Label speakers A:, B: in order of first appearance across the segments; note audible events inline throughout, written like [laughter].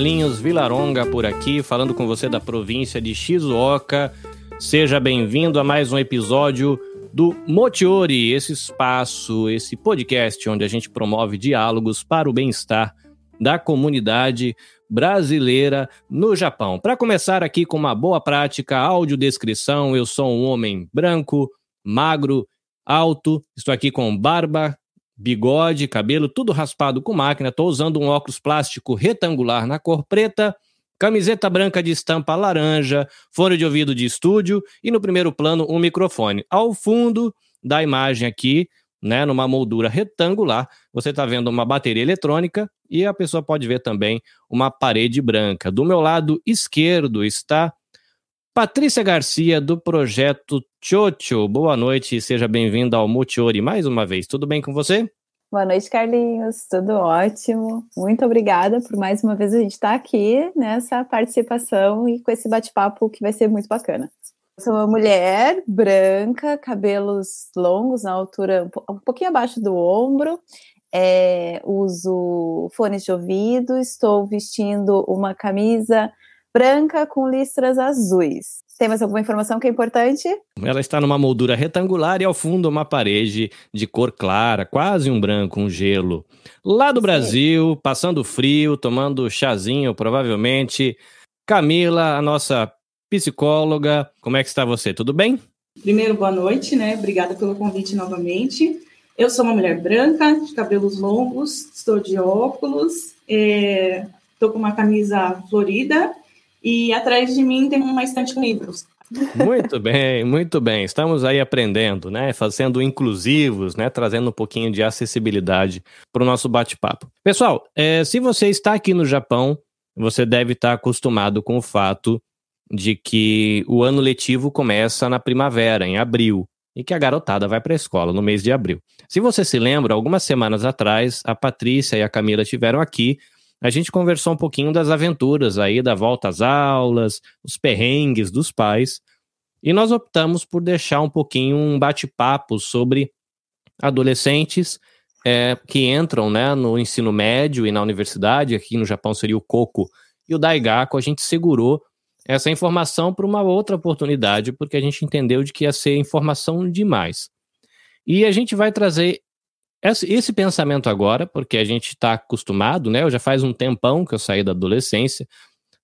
A: Carlinhos Vilaronga por aqui, falando com você da província de Shizuoka. Seja bem-vindo a mais um episódio do Motiori, esse espaço, esse podcast onde a gente promove diálogos para o bem-estar da comunidade brasileira no Japão. Para começar aqui com uma boa prática, audiodescrição, eu sou um homem branco, magro, alto, estou aqui com barba, bigode, cabelo, tudo raspado com máquina. Estou usando um óculos plástico retangular na cor preta, camiseta branca de estampa laranja, fone de ouvido de estúdio e no primeiro plano um microfone. Ao fundo da imagem aqui, né, numa moldura retangular, você está vendo uma bateria eletrônica e a pessoa pode ver também uma parede branca. Do meu lado esquerdo está Patrícia Garcia, do projeto Chocho. Boa noite e seja bem-vinda ao Multiori mais uma vez. Tudo bem com você?
B: Boa noite, Carlinhos. Tudo ótimo. Muito obrigada por mais uma vez a gente estar aqui nessa participação e com esse bate-papo que vai ser muito bacana. Eu sou uma mulher branca, cabelos longos na altura um pouquinho abaixo do ombro. É, uso fones de ouvido, estou vestindo uma camisa branca com listras azuis. Tem mais alguma informação que é importante?
A: Ela está numa moldura retangular e ao fundo uma parede de cor clara, quase um branco, um gelo. Lá do Sim. Brasil, passando frio, tomando chazinho, provavelmente. Camila, a nossa psicóloga, como é que está você? Tudo bem?
C: Primeiro, boa noite, né? Obrigada pelo convite novamente. Eu sou uma mulher branca, de cabelos longos, estou de óculos, estou é, com uma camisa florida e atrás de mim tem uma estante com livros.
A: Muito bem, muito bem. Estamos aí aprendendo, né? Fazendo inclusivos, né? Trazendo um pouquinho de acessibilidade para o nosso bate-papo. Pessoal, é, se você está aqui no Japão, você deve estar acostumado com o fato de que o ano letivo começa na primavera, em abril, e que a garotada vai para a escola no mês de abril. Se você se lembra, algumas semanas atrás, a Patrícia e a Camila tiveram aqui a gente conversou um pouquinho das aventuras aí da volta às aulas, os perrengues dos pais, e nós optamos por deixar um pouquinho um bate-papo sobre adolescentes é, que entram né, no ensino médio e na universidade, aqui no Japão seria o Coco e o Daigaku, a gente segurou essa informação para uma outra oportunidade, porque a gente entendeu de que ia ser informação demais. E a gente vai trazer esse, pensamento agora, porque a gente está acostumado, né? Eu já faz um tempão que eu saí da adolescência,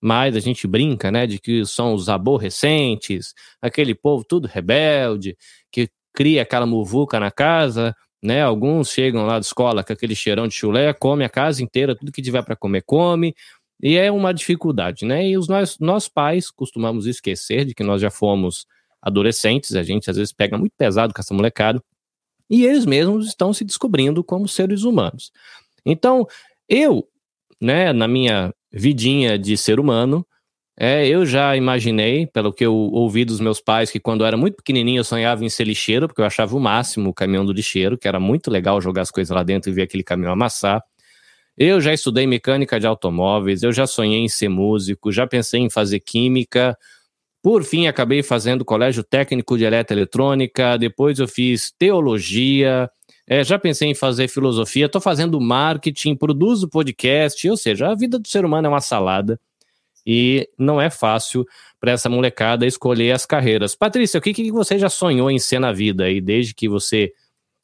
A: mas a gente brinca, né, de que são os aborrecentes, aquele povo tudo rebelde, que cria aquela muvuca na casa, né? Alguns chegam lá da escola com aquele cheirão de chulé, come a casa inteira, tudo que tiver para comer, come, e é uma dificuldade, né? E os nós, nós pais costumamos esquecer de que nós já fomos adolescentes, a gente às vezes pega muito pesado com essa molecada, e eles mesmos estão se descobrindo como seres humanos. Então, eu, né, na minha vidinha de ser humano, é, eu já imaginei, pelo que eu ouvi dos meus pais, que quando eu era muito pequenininho eu sonhava em ser lixeiro, porque eu achava o máximo o caminhão do lixeiro, que era muito legal jogar as coisas lá dentro e ver aquele caminhão amassar. Eu já estudei mecânica de automóveis, eu já sonhei em ser músico, já pensei em fazer química, por fim, acabei fazendo colégio técnico de eletroeletrônica, depois eu fiz teologia, é, já pensei em fazer filosofia, estou fazendo marketing, produzo podcast, ou seja, a vida do ser humano é uma salada e não é fácil para essa molecada escolher as carreiras. Patrícia, o que, que você já sonhou em ser na vida aí, desde que você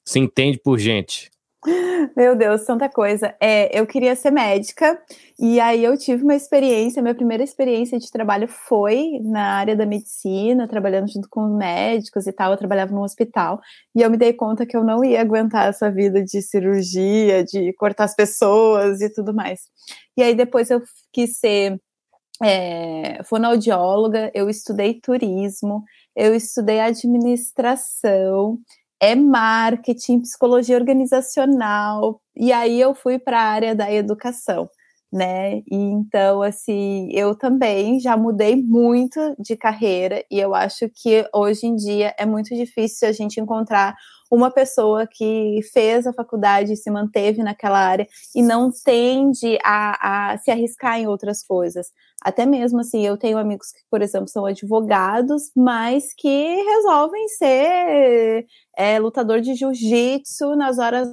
A: se entende por gente?
B: Meu Deus, tanta coisa. É, eu queria ser médica e aí eu tive uma experiência, minha primeira experiência de trabalho foi na área da medicina, trabalhando junto com médicos e tal. Eu trabalhava num hospital e eu me dei conta que eu não ia aguentar essa vida de cirurgia, de cortar as pessoas e tudo mais. E aí depois eu quis ser é, fonoaudióloga, eu estudei turismo, eu estudei administração é marketing, psicologia organizacional, e aí eu fui para a área da educação, né? E então, assim, eu também já mudei muito de carreira, e eu acho que hoje em dia é muito difícil a gente encontrar uma pessoa que fez a faculdade e se manteve naquela área e não tende a, a se arriscar em outras coisas. Até mesmo assim, eu tenho amigos que, por exemplo, são advogados, mas que resolvem ser é, lutador de jiu-jitsu nas horas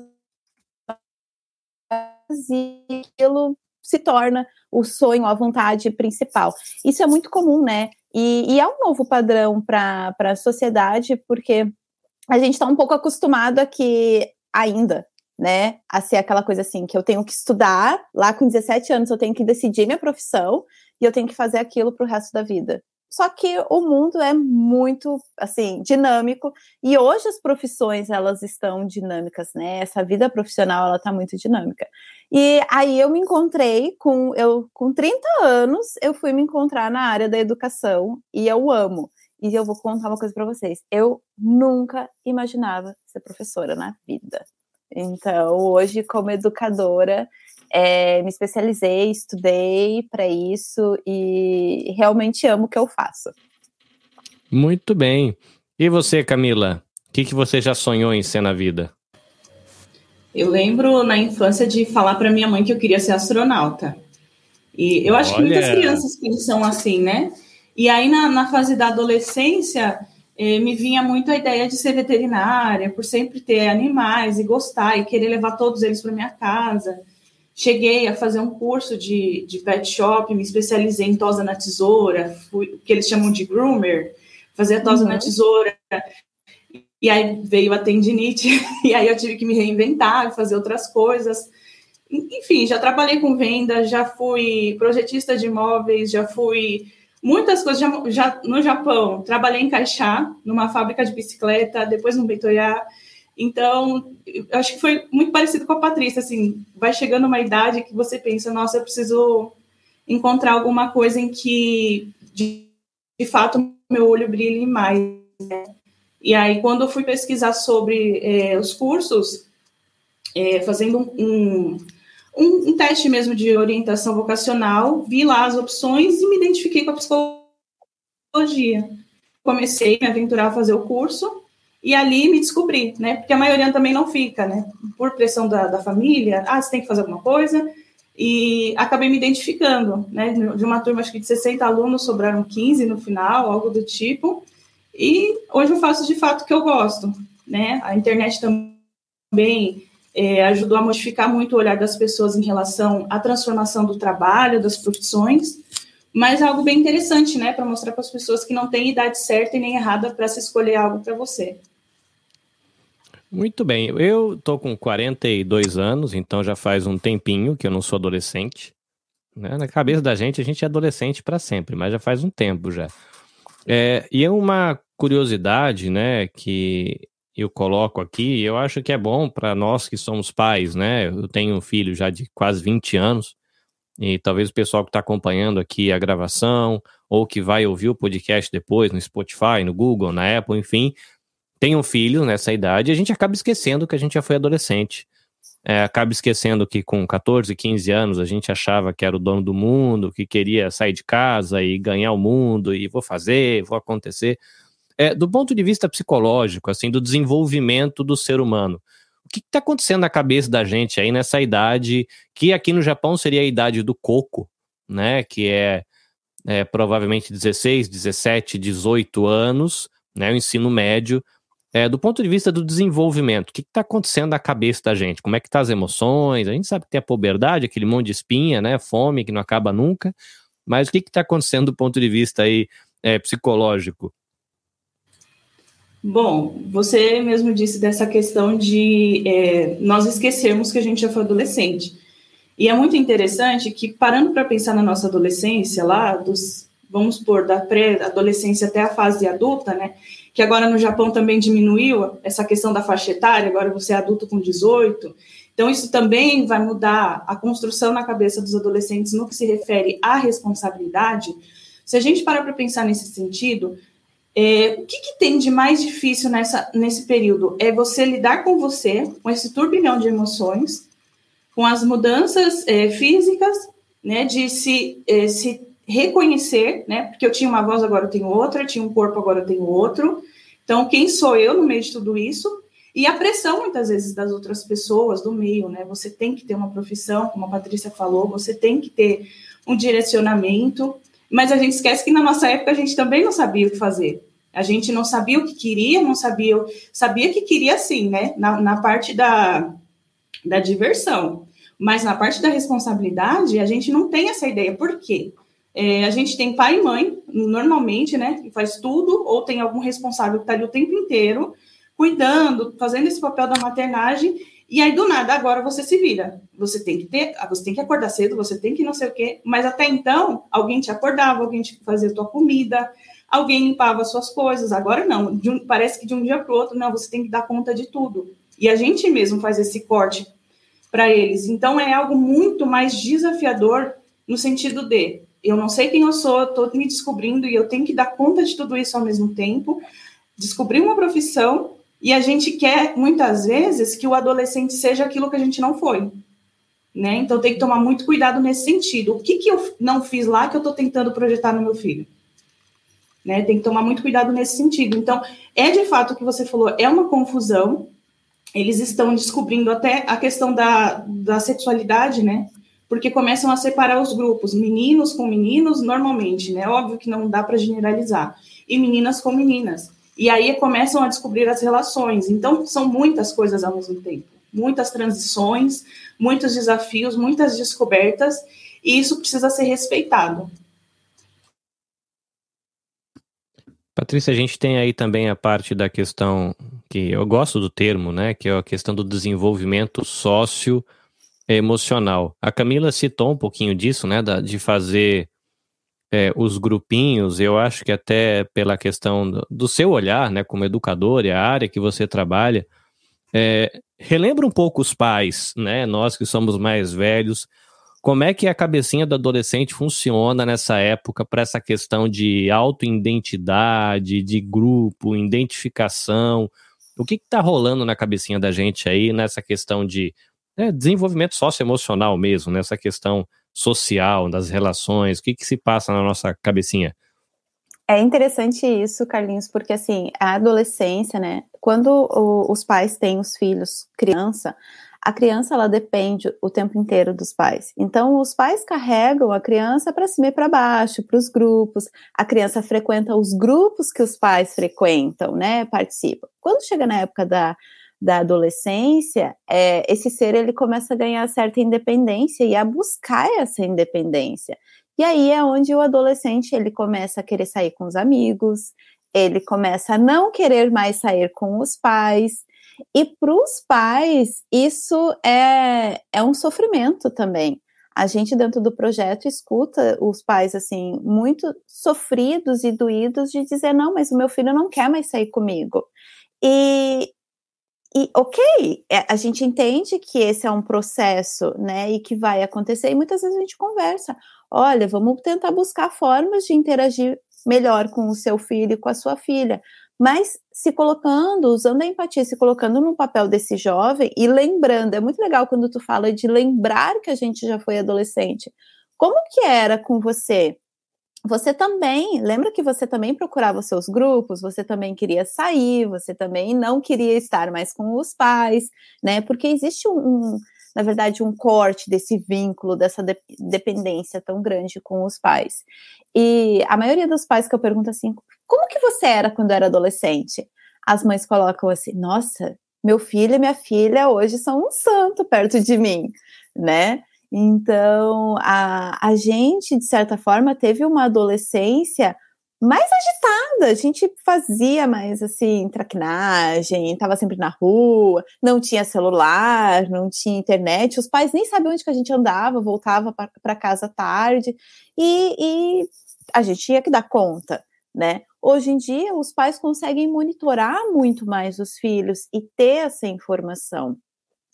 B: e aquilo se torna o sonho, a vontade principal. Isso é muito comum, né? E, e é um novo padrão para a sociedade, porque a gente está um pouco acostumado a que ainda, né, a ser aquela coisa assim, que eu tenho que estudar, lá com 17 anos eu tenho que decidir minha profissão e eu tenho que fazer aquilo para o resto da vida. Só que o mundo é muito, assim, dinâmico e hoje as profissões, elas estão dinâmicas, né? Essa vida profissional, ela tá muito dinâmica. E aí eu me encontrei com, eu, com 30 anos, eu fui me encontrar na área da educação e eu amo. E eu vou contar uma coisa para vocês. Eu nunca imaginava ser professora na vida. Então, hoje, como educadora, é, me especializei, estudei para isso e realmente amo o que eu faço.
A: Muito bem. E você, Camila? O que, que você já sonhou em ser na vida?
C: Eu lembro na infância de falar para minha mãe que eu queria ser astronauta. E eu acho Olha. que muitas crianças pensam assim, né? E aí, na, na fase da adolescência, eh, me vinha muito a ideia de ser veterinária, por sempre ter animais e gostar e querer levar todos eles para minha casa. Cheguei a fazer um curso de, de pet shop, me especializei em tosa na tesoura, fui, que eles chamam de groomer, fazia tosa uhum. na tesoura. E aí veio a tendinite, [laughs] e aí eu tive que me reinventar, fazer outras coisas. Enfim, já trabalhei com venda, já fui projetista de imóveis, já fui muitas coisas já, já no Japão. Trabalhei em Caixá, numa fábrica de bicicleta, depois no Beitoiá. Então, acho que foi muito parecido com a Patrícia, assim, vai chegando uma idade que você pensa, nossa, eu preciso encontrar alguma coisa em que, de, de fato, meu olho brilhe mais, né? E aí, quando eu fui pesquisar sobre é, os cursos, é, fazendo um, um, teste mesmo de orientação vocacional, vi lá as opções e me identifiquei com a psicologia. Comecei a me aventurar a fazer o curso, e ali me descobri, né? Porque a maioria também não fica, né? Por pressão da, da família, ah, você tem que fazer alguma coisa. E acabei me identificando, né? De uma turma, acho que de 60 alunos, sobraram 15 no final, algo do tipo. E hoje eu faço de fato o que eu gosto, né? A internet também é, ajudou a modificar muito o olhar das pessoas em relação à transformação do trabalho, das profissões mas é algo bem interessante, né, para mostrar para as pessoas que não tem idade certa e nem errada para se escolher algo para você.
A: Muito bem, eu tô com 42 anos, então já faz um tempinho que eu não sou adolescente. Né? Na cabeça da gente, a gente é adolescente para sempre, mas já faz um tempo já. É, e é uma curiosidade, né, que eu coloco aqui, eu acho que é bom para nós que somos pais, né? Eu tenho um filho já de quase 20 anos, e talvez o pessoal que está acompanhando aqui a gravação, ou que vai ouvir o podcast depois no Spotify, no Google, na Apple, enfim, tem um filho nessa idade, a gente acaba esquecendo que a gente já foi adolescente. É, acaba esquecendo que com 14, 15 anos a gente achava que era o dono do mundo, que queria sair de casa e ganhar o mundo, e vou fazer, vou acontecer. É, do ponto de vista psicológico, assim, do desenvolvimento do ser humano, o que está acontecendo na cabeça da gente aí nessa idade, que aqui no Japão seria a idade do coco, né? Que é, é provavelmente 16, 17, 18 anos, né? O ensino médio. É, do ponto de vista do desenvolvimento, o que está acontecendo na cabeça da gente? Como é que tá as emoções? A gente sabe que tem a puberdade, aquele monte de espinha, né? Fome que não acaba nunca. Mas o que está acontecendo do ponto de vista aí é, psicológico?
C: Bom, você mesmo disse dessa questão de é, nós esquecermos que a gente já foi adolescente. E é muito interessante que, parando para pensar na nossa adolescência, lá, dos, vamos pôr, da pré-adolescência até a fase adulta, né? Que agora no Japão também diminuiu essa questão da faixa etária, agora você é adulto com 18. Então, isso também vai mudar a construção na cabeça dos adolescentes no que se refere à responsabilidade. Se a gente parar para pensar nesse sentido, é, o que, que, tem de mais difícil nessa, nesse período? É você lidar com você, com esse turbilhão de emoções, com as mudanças é, físicas, né, de se, é, se reconhecer, né, porque eu tinha uma voz, agora eu tenho outra, eu tinha um corpo, agora eu tenho outro. Então, quem sou eu no meio de tudo isso? E a pressão, muitas vezes, das outras pessoas, do meio, né? Você tem que ter uma profissão, como a Patrícia falou, você tem que ter um direcionamento, mas a gente esquece que na nossa época a gente também não sabia o que fazer. A gente não sabia o que queria, não sabia, sabia que queria sim, né? Na, na parte da, da diversão. Mas na parte da responsabilidade, a gente não tem essa ideia. Por quê? É, a gente tem pai e mãe, normalmente, né, que faz tudo, ou tem algum responsável que está ali o tempo inteiro, cuidando, fazendo esse papel da maternagem, e aí do nada agora você se vira. Você tem que ter, você tem que acordar cedo, você tem que não sei o quê, mas até então alguém te acordava, alguém te fazia tua comida, alguém limpava suas coisas. Agora não, um, parece que de um dia para o outro, não, você tem que dar conta de tudo. E a gente mesmo faz esse corte para eles. Então é algo muito mais desafiador no sentido de eu não sei quem eu sou, estou me descobrindo e eu tenho que dar conta de tudo isso ao mesmo tempo, descobrir uma profissão e a gente quer muitas vezes que o adolescente seja aquilo que a gente não foi. Né? Então tem que tomar muito cuidado nesse sentido. O que, que eu não fiz lá que eu estou tentando projetar no meu filho? Né? Tem que tomar muito cuidado nesse sentido. Então, é de fato o que você falou, é uma confusão, eles estão descobrindo até a questão da, da sexualidade, né? Porque começam a separar os grupos, meninos com meninos, normalmente, né? Óbvio que não dá para generalizar, e meninas com meninas. E aí começam a descobrir as relações. Então, são muitas coisas ao mesmo tempo, muitas transições, muitos desafios, muitas descobertas, e isso precisa ser respeitado.
A: Patrícia, a gente tem aí também a parte da questão que eu gosto do termo, né, que é a questão do desenvolvimento sócio emocional. A Camila citou um pouquinho disso, né, da, de fazer é, os grupinhos. Eu acho que até pela questão do, do, seu olhar, né, como educador e a área que você trabalha, é, relembra um pouco os pais, né, nós que somos mais velhos, como é que a cabecinha do adolescente funciona nessa época para essa questão de autoidentidade, de grupo, identificação? O que está rolando na cabecinha da gente aí nessa questão de né, desenvolvimento socioemocional mesmo, nessa questão social, das relações? O que, que se passa na nossa cabecinha?
B: É interessante isso, Carlinhos, porque assim, a adolescência, né? Quando o, os pais têm os filhos criança, a criança ela depende o tempo inteiro dos pais. Então, os pais carregam a criança para cima e para baixo, para os grupos. A criança frequenta os grupos que os pais frequentam, né? Participam. Quando chega na época da, da adolescência, é, esse ser ele começa a ganhar certa independência e a buscar essa independência. E aí é onde o adolescente ele começa a querer sair com os amigos, ele começa a não querer mais sair com os pais, e para os pais, isso é, é um sofrimento também. A gente, dentro do projeto, escuta os pais, assim, muito sofridos e doídos de dizer: não, mas o meu filho não quer mais sair comigo. E, e ok, é, a gente entende que esse é um processo, né, e que vai acontecer, e muitas vezes a gente conversa: olha, vamos tentar buscar formas de interagir melhor com o seu filho e com a sua filha mas se colocando, usando a empatia, se colocando no papel desse jovem e lembrando, é muito legal quando tu fala de lembrar que a gente já foi adolescente. Como que era com você? Você também, lembra que você também procurava os seus grupos, você também queria sair, você também não queria estar mais com os pais, né? Porque existe um, um na verdade, um corte desse vínculo, dessa de dependência tão grande com os pais. E a maioria dos pais que eu pergunto assim, como que você era quando era adolescente? As mães colocam assim, nossa, meu filho e minha filha hoje são um santo perto de mim, né? Então, a, a gente, de certa forma, teve uma adolescência mais agitada. A gente fazia mais assim, traquinagem, estava sempre na rua, não tinha celular, não tinha internet, os pais nem sabiam onde que a gente andava, voltava para casa tarde, e, e a gente tinha que dar conta, né? Hoje em dia, os pais conseguem monitorar muito mais os filhos e ter essa informação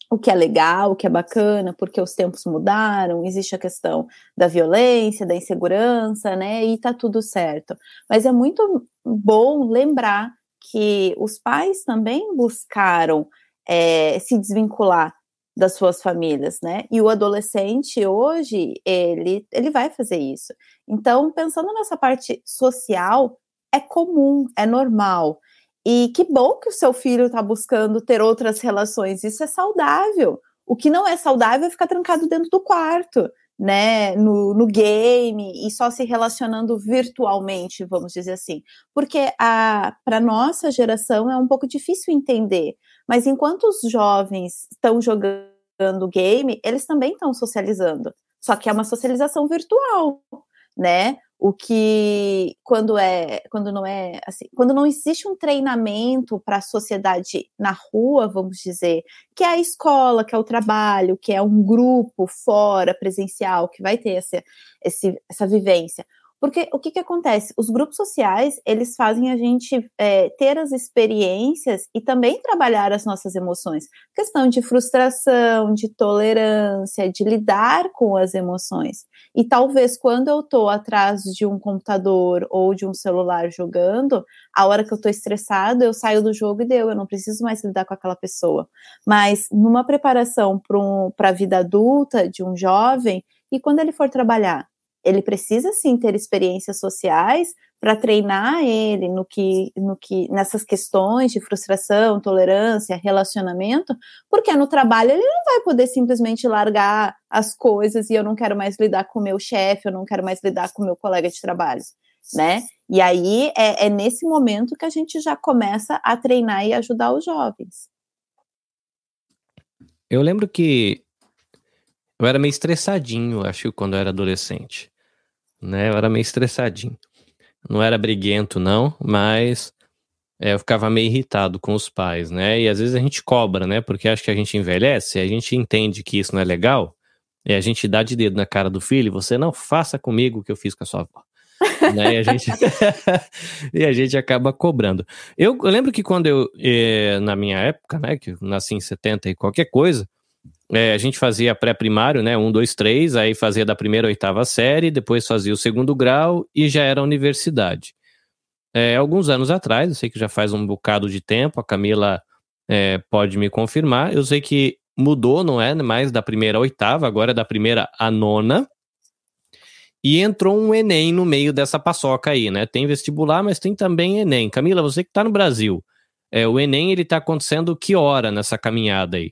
B: o que é legal, o que é bacana, porque os tempos mudaram, existe a questão da violência, da insegurança, né? E tá tudo certo. Mas é muito bom lembrar que os pais também buscaram é, se desvincular das suas famílias, né? E o adolescente hoje, ele, ele vai fazer isso. Então, pensando nessa parte social, é comum, é normal. E que bom que o seu filho está buscando ter outras relações. Isso é saudável. O que não é saudável é ficar trancado dentro do quarto, né? No, no game e só se relacionando virtualmente, vamos dizer assim. Porque para nossa geração é um pouco difícil entender. Mas enquanto os jovens estão jogando game, eles também estão socializando. Só que é uma socialização virtual, né? O que quando é, quando não é assim, quando não existe um treinamento para a sociedade na rua, vamos dizer, que é a escola, que é o trabalho, que é um grupo fora presencial que vai ter essa, esse, essa vivência. Porque o que, que acontece? Os grupos sociais, eles fazem a gente é, ter as experiências e também trabalhar as nossas emoções. Questão de frustração, de tolerância, de lidar com as emoções. E talvez quando eu estou atrás de um computador ou de um celular jogando, a hora que eu estou estressado, eu saio do jogo e deu, eu não preciso mais lidar com aquela pessoa. Mas numa preparação para um, a vida adulta de um jovem, e quando ele for trabalhar? Ele precisa sim ter experiências sociais para treinar ele no que, no que nessas questões de frustração, tolerância, relacionamento, porque no trabalho ele não vai poder simplesmente largar as coisas e eu não quero mais lidar com o meu chefe, eu não quero mais lidar com o meu colega de trabalho, né? E aí é, é nesse momento que a gente já começa a treinar e ajudar os jovens.
A: Eu lembro que eu era meio estressadinho, acho, quando eu era adolescente né? Eu era meio estressadinho. Não era briguento, não, mas é, eu ficava meio irritado com os pais, né? E às vezes a gente cobra, né? Porque acho que a gente envelhece, a gente entende que isso não é legal, e a gente dá de dedo na cara do filho, você não faça comigo o que eu fiz com a sua avó. né? E a gente [laughs] e a gente acaba cobrando. Eu, eu lembro que quando eu eh, na minha época, né, que eu nasci em 70 e qualquer coisa, é, a gente fazia pré-primário, né? Um, dois, três, aí fazia da primeira oitava série, depois fazia o segundo grau e já era universidade. É, alguns anos atrás, eu sei que já faz um bocado de tempo, a Camila é, pode me confirmar, eu sei que mudou, não é mais da primeira oitava, agora é da primeira à nona. E entrou um Enem no meio dessa paçoca aí, né? Tem vestibular, mas tem também Enem. Camila, você que está no Brasil, é, o Enem ele está acontecendo que hora nessa caminhada aí?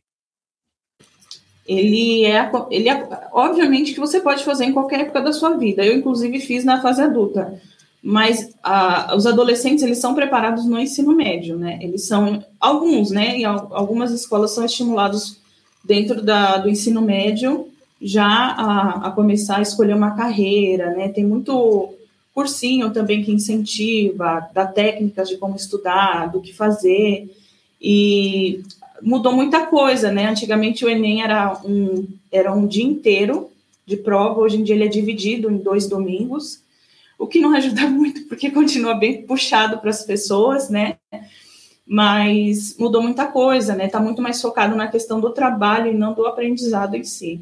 C: Ele é, ele é, obviamente que você pode fazer em qualquer época da sua vida. Eu, inclusive, fiz na fase adulta. Mas a, os adolescentes, eles são preparados no ensino médio, né? Eles são, alguns, né? E algumas escolas são estimulados dentro da, do ensino médio já a, a começar a escolher uma carreira, né? Tem muito cursinho também que incentiva, dá técnicas de como estudar, do que fazer. E mudou muita coisa, né? Antigamente o Enem era um, era um dia inteiro de prova, hoje em dia ele é dividido em dois domingos, o que não [laughs] ajuda muito, porque continua bem puxado para as pessoas, né? Mas mudou muita coisa, né? Está muito mais focado na questão do trabalho e não do aprendizado em si.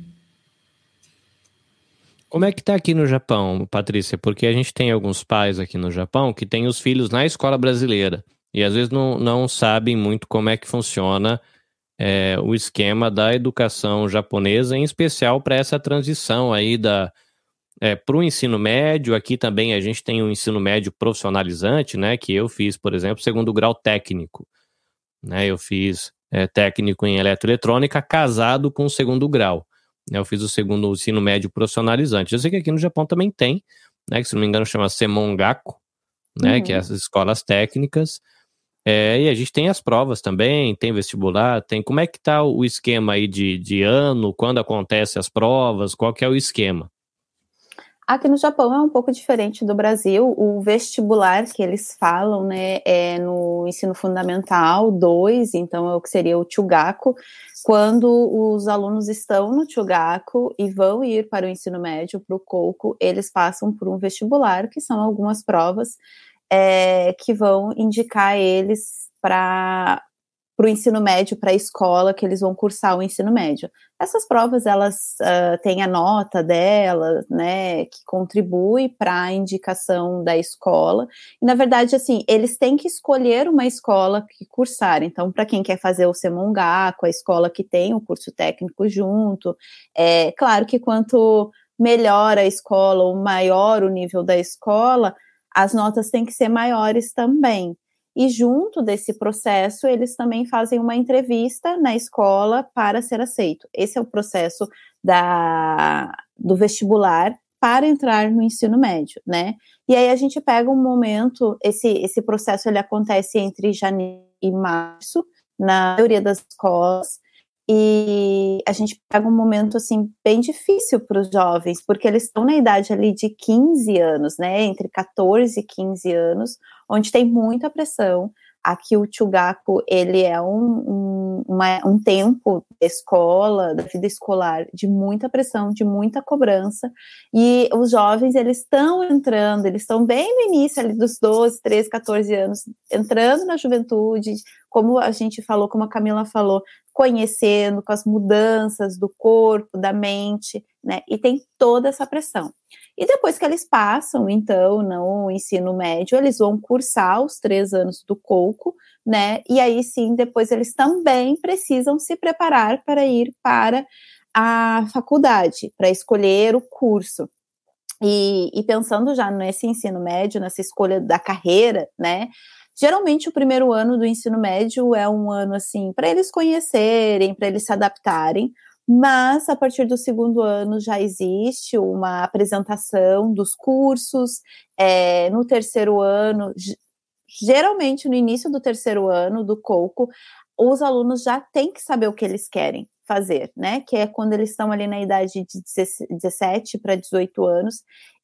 A: Como é que tá aqui no Japão, Patrícia? Porque a gente tem alguns pais aqui no Japão que têm os filhos na escola brasileira e às vezes não, não sabem muito como é que funciona é, o esquema da educação japonesa, em especial para essa transição aí da é, para o ensino médio. Aqui também a gente tem um ensino médio profissionalizante, né? Que eu fiz, por exemplo, segundo grau técnico. Né, eu fiz é, técnico em eletroeletrônica casado com o segundo grau. Né, eu fiz o segundo ensino médio profissionalizante. Eu sei que aqui no Japão também tem, né? Que se não me engano chama Semongaku, né? Uhum. Que é as escolas técnicas. É, e a gente tem as provas também, tem vestibular, tem. Como é que tá o esquema aí de, de ano, quando acontecem as provas, qual que é o esquema?
B: Aqui no Japão é um pouco diferente do Brasil. O vestibular que eles falam, né, é no ensino fundamental 2, então é o que seria o Chugaku. Quando os alunos estão no Chugaku e vão ir para o ensino médio, para o Kouko, eles passam por um vestibular, que são algumas provas é, que vão indicar eles para o ensino médio, para a escola que eles vão cursar o ensino médio. Essas provas, elas uh, têm a nota delas, né, que contribui para a indicação da escola. E, na verdade, assim, eles têm que escolher uma escola que cursar. Então, para quem quer fazer o Semongaku, a escola que tem o curso técnico junto, é claro que quanto melhor a escola, ou maior o nível da escola, as notas têm que ser maiores também. E junto desse processo, eles também fazem uma entrevista na escola para ser aceito. Esse é o processo da, do vestibular para entrar no ensino médio, né? E aí a gente pega um momento, esse, esse processo ele acontece entre janeiro e março, na maioria das escolas, e a gente pega um momento assim bem difícil para os jovens, porque eles estão na idade ali de 15 anos, né, entre 14 e 15 anos, onde tem muita pressão, Aqui o Chugaku, ele é um, um, uma, um tempo da escola, da vida escolar, de muita pressão, de muita cobrança, e os jovens, eles estão entrando, eles estão bem no início ali dos 12, 13, 14 anos, entrando na juventude, como a gente falou, como a Camila falou, conhecendo com as mudanças do corpo, da mente, né? E tem toda essa pressão. E depois que eles passam, então, no ensino médio, eles vão cursar os três anos do coco, né? E aí sim, depois eles também precisam se preparar para ir para a faculdade, para escolher o curso. E, e pensando já nesse ensino médio, nessa escolha da carreira, né? Geralmente o primeiro ano do ensino médio é um ano assim para eles conhecerem, para eles se adaptarem, mas a partir do segundo ano já existe uma apresentação dos cursos. É, no terceiro ano, geralmente no início do terceiro ano do Coco, os alunos já têm que saber o que eles querem fazer, né? Que é quando eles estão ali na idade de 17 para 18 anos,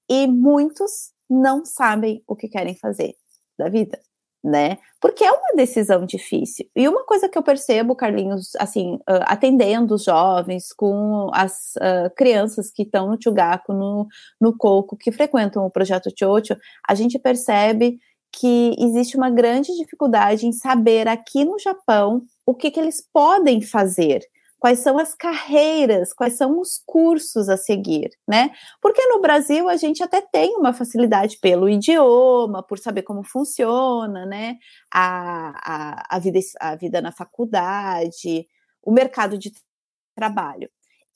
B: e muitos não sabem o que querem fazer da vida né? Porque é uma decisão difícil. E uma coisa que eu percebo, Carlinhos, assim, uh, atendendo os jovens com as uh, crianças que estão no Tchugaco, no, no Coco, que frequentam o projeto Chocho, a gente percebe que existe uma grande dificuldade em saber aqui no Japão o que, que eles podem fazer quais são as carreiras, quais são os cursos a seguir, né? Porque no Brasil a gente até tem uma facilidade pelo idioma, por saber como funciona, né? A, a, a, vida, a vida na faculdade, o mercado de trabalho.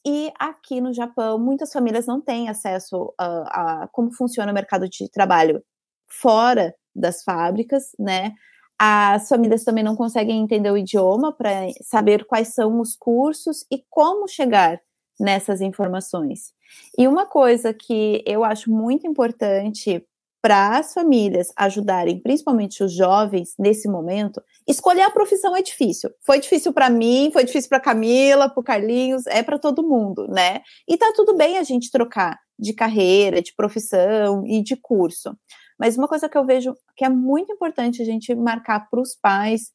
B: E aqui no Japão, muitas famílias não têm acesso a, a como funciona o mercado de trabalho fora das fábricas, né? As famílias também não conseguem entender o idioma para saber quais são os cursos e como chegar nessas informações. E uma coisa que eu acho muito importante para as famílias ajudarem, principalmente os jovens, nesse momento, escolher a profissão é difícil. Foi difícil para mim, foi difícil para Camila, para Carlinhos, é para todo mundo, né? E tá tudo bem a gente trocar de carreira, de profissão e de curso. Mas uma coisa que eu vejo que é muito importante a gente marcar para os pais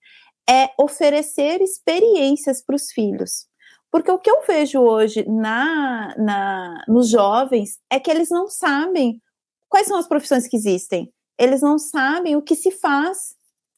B: é oferecer experiências para os filhos. Porque o que eu vejo hoje na, na, nos jovens é que eles não sabem quais são as profissões que existem. Eles não sabem o que se faz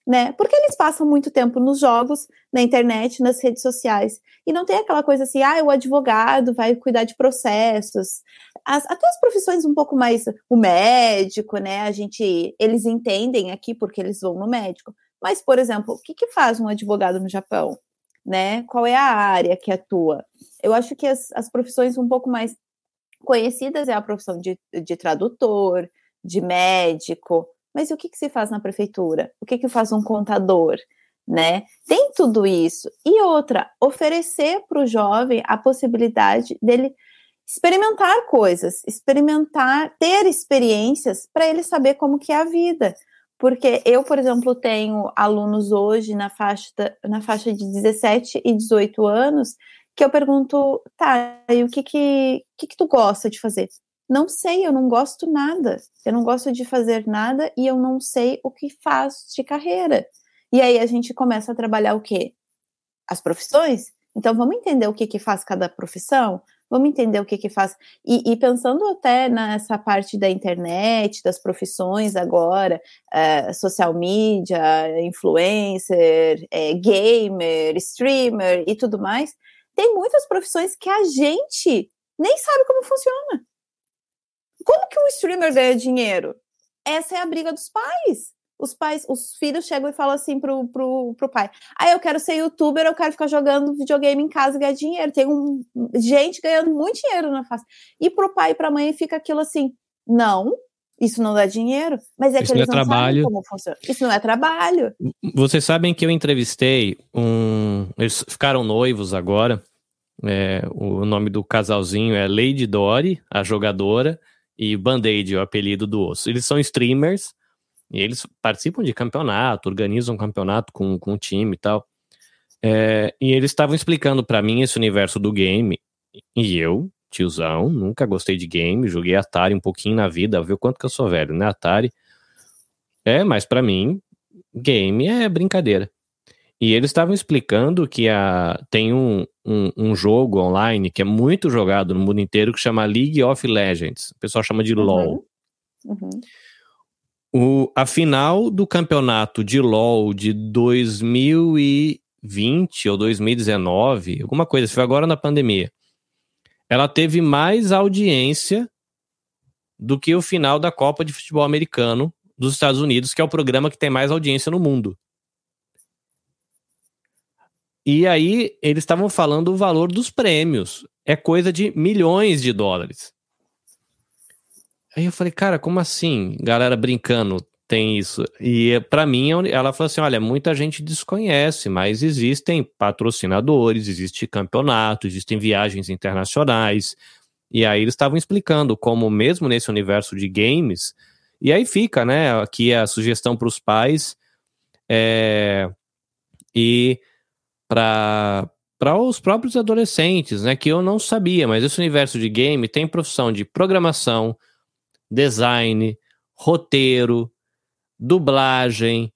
B: né? Porque eles passam muito tempo nos jogos, na internet, nas redes sociais. E não tem aquela coisa assim, ah, o advogado vai cuidar de processos. As, até as profissões um pouco mais, o médico, né? A gente, eles entendem aqui porque eles vão no médico. Mas, por exemplo, o que, que faz um advogado no Japão? Né? Qual é a área que atua? Eu acho que as, as profissões um pouco mais conhecidas é a profissão de, de tradutor, de médico, mas o que, que se faz na prefeitura? O que, que faz um contador? Né? Tem tudo isso. E outra, oferecer para o jovem a possibilidade dele experimentar coisas, experimentar, ter experiências para ele saber como que é a vida. Porque eu, por exemplo, tenho alunos hoje na faixa, na faixa de 17 e 18 anos que eu pergunto, tá, e o que que, que que tu gosta de fazer? Não sei, eu não gosto nada. Eu não gosto de fazer nada e eu não sei o que faz de carreira. E aí a gente começa a trabalhar o quê? As profissões? Então vamos entender o que, que faz cada profissão? Vamos entender o que, que faz. E, e pensando até nessa parte da internet, das profissões agora, uh, social media, influencer, é, gamer, streamer e tudo mais, tem muitas profissões que a gente nem sabe como funciona. Como que um streamer ganha dinheiro? Essa é a briga dos pais. Os pais, os filhos chegam e falam assim pro, pro, pro pai: Ah, eu quero ser youtuber, eu quero ficar jogando videogame em casa e ganhar dinheiro. Tem um, gente ganhando muito dinheiro na face. E pro pai e pra mãe fica aquilo assim: não, isso não dá dinheiro, mas é
A: isso
B: que eles
A: não,
B: é
A: não trabalho.
B: sabem como funciona. Isso não é trabalho.
A: Vocês sabem que eu entrevistei um. Eles ficaram noivos agora. É, o nome do casalzinho é Lady Dory, a jogadora, e Band-Aid, o apelido do osso. Eles são streamers e eles participam de campeonato, organizam campeonato com, com um time e tal. É, e eles estavam explicando para mim esse universo do game, e eu, tiozão, nunca gostei de game, joguei Atari um pouquinho na vida, viu quanto que eu sou velho, né? Atari. É, mas para mim, game é brincadeira. E eles estavam explicando que a, tem um, um, um, jogo online que é muito jogado no mundo inteiro que chama League of Legends. O pessoal chama de uhum. LOL. Uhum. O, a final do campeonato de LOL de 2020 ou 2019, alguma coisa, foi agora na pandemia. Ela teve mais audiência do que o final da Copa de Futebol Americano dos Estados Unidos, que é o programa que tem mais audiência no mundo. E aí eles estavam falando o valor dos prêmios. É coisa de milhões de dólares. Aí eu falei, cara, como assim? Galera brincando, tem isso. E para mim, ela falou assim: olha, muita gente desconhece, mas existem patrocinadores, existe campeonato, existem viagens internacionais. E aí eles estavam explicando como, mesmo nesse universo de games, e aí fica, né? Aqui a sugestão para os pais. É, e para para os próprios adolescentes, né, que eu não sabia, mas esse universo de game tem profissão de programação, design, roteiro, dublagem,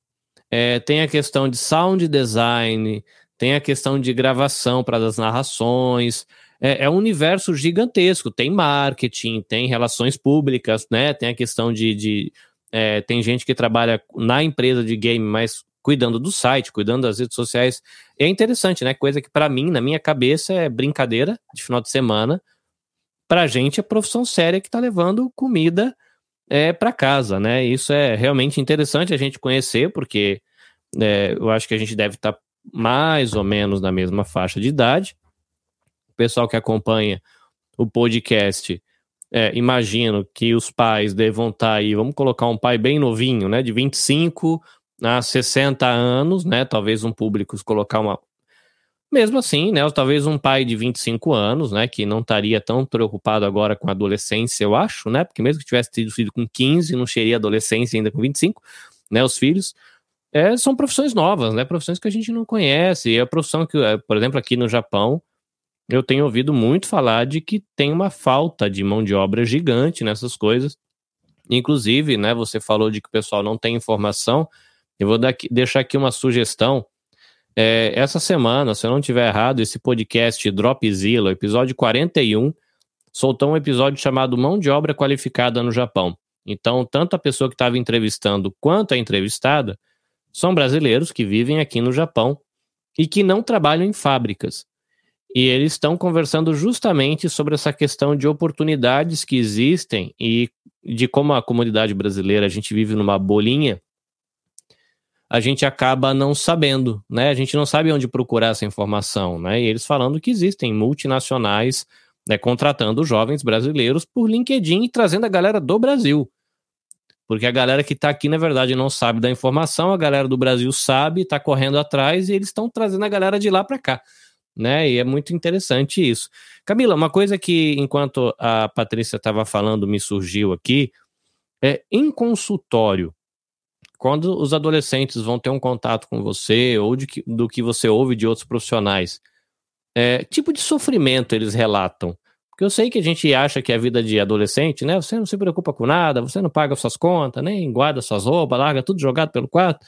A: é, tem a questão de sound design, tem a questão de gravação para as narrações. É, é, um universo gigantesco. Tem marketing, tem relações públicas, né? Tem a questão de. de é, tem gente que trabalha na empresa de game, mas cuidando do site, cuidando das redes sociais. É interessante, né? Coisa que para mim, na minha cabeça, é brincadeira de final de semana. Para a gente é profissão séria que está levando comida é, para casa, né? Isso é realmente interessante a gente conhecer, porque é, eu acho que a gente deve estar tá mais ou menos na mesma faixa de idade. O pessoal que acompanha o podcast, é, imagino que os pais devam estar tá aí, vamos colocar um pai bem novinho, né? De 25 há 60 anos, né? Talvez um público colocar uma. Mesmo assim, né? Talvez um pai de 25 anos, né? Que não estaria tão preocupado agora com a adolescência, eu acho, né? Porque mesmo que tivesse tido filho com 15, não seria adolescência ainda com 25, né? Os filhos. É, são profissões novas, né? Profissões que a gente não conhece. E a profissão que, é, por exemplo, aqui no Japão, eu tenho ouvido muito falar de que tem uma falta de mão de obra gigante nessas coisas. Inclusive, né? Você falou de que o pessoal não tem informação. Eu vou dar, deixar aqui uma sugestão. É, essa semana, se eu não estiver errado, esse podcast Dropzilla, episódio 41, soltou um episódio chamado Mão de Obra Qualificada no Japão. Então, tanto a pessoa que estava entrevistando quanto a entrevistada são brasileiros que vivem aqui no Japão e que não trabalham em fábricas. E eles estão conversando justamente sobre essa questão de oportunidades que existem e de como a comunidade brasileira, a gente vive numa bolinha a gente acaba não sabendo, né? A gente não sabe onde procurar essa informação, né? E eles falando que existem multinacionais né, contratando jovens brasileiros por LinkedIn e trazendo a galera do Brasil. Porque a galera que está aqui, na verdade, não sabe da informação, a galera do Brasil sabe, está correndo atrás e eles estão trazendo a galera de lá para cá. Né? E é muito interessante isso. Camila, uma coisa que, enquanto a Patrícia estava falando, me surgiu aqui, é em consultório quando os adolescentes vão ter um contato com você ou de do que você ouve de outros profissionais, é, tipo de sofrimento eles relatam? Porque eu sei que a gente acha que a vida de adolescente, né? Você não se preocupa com nada, você não paga suas contas, nem guarda suas roupas, larga tudo jogado pelo quarto.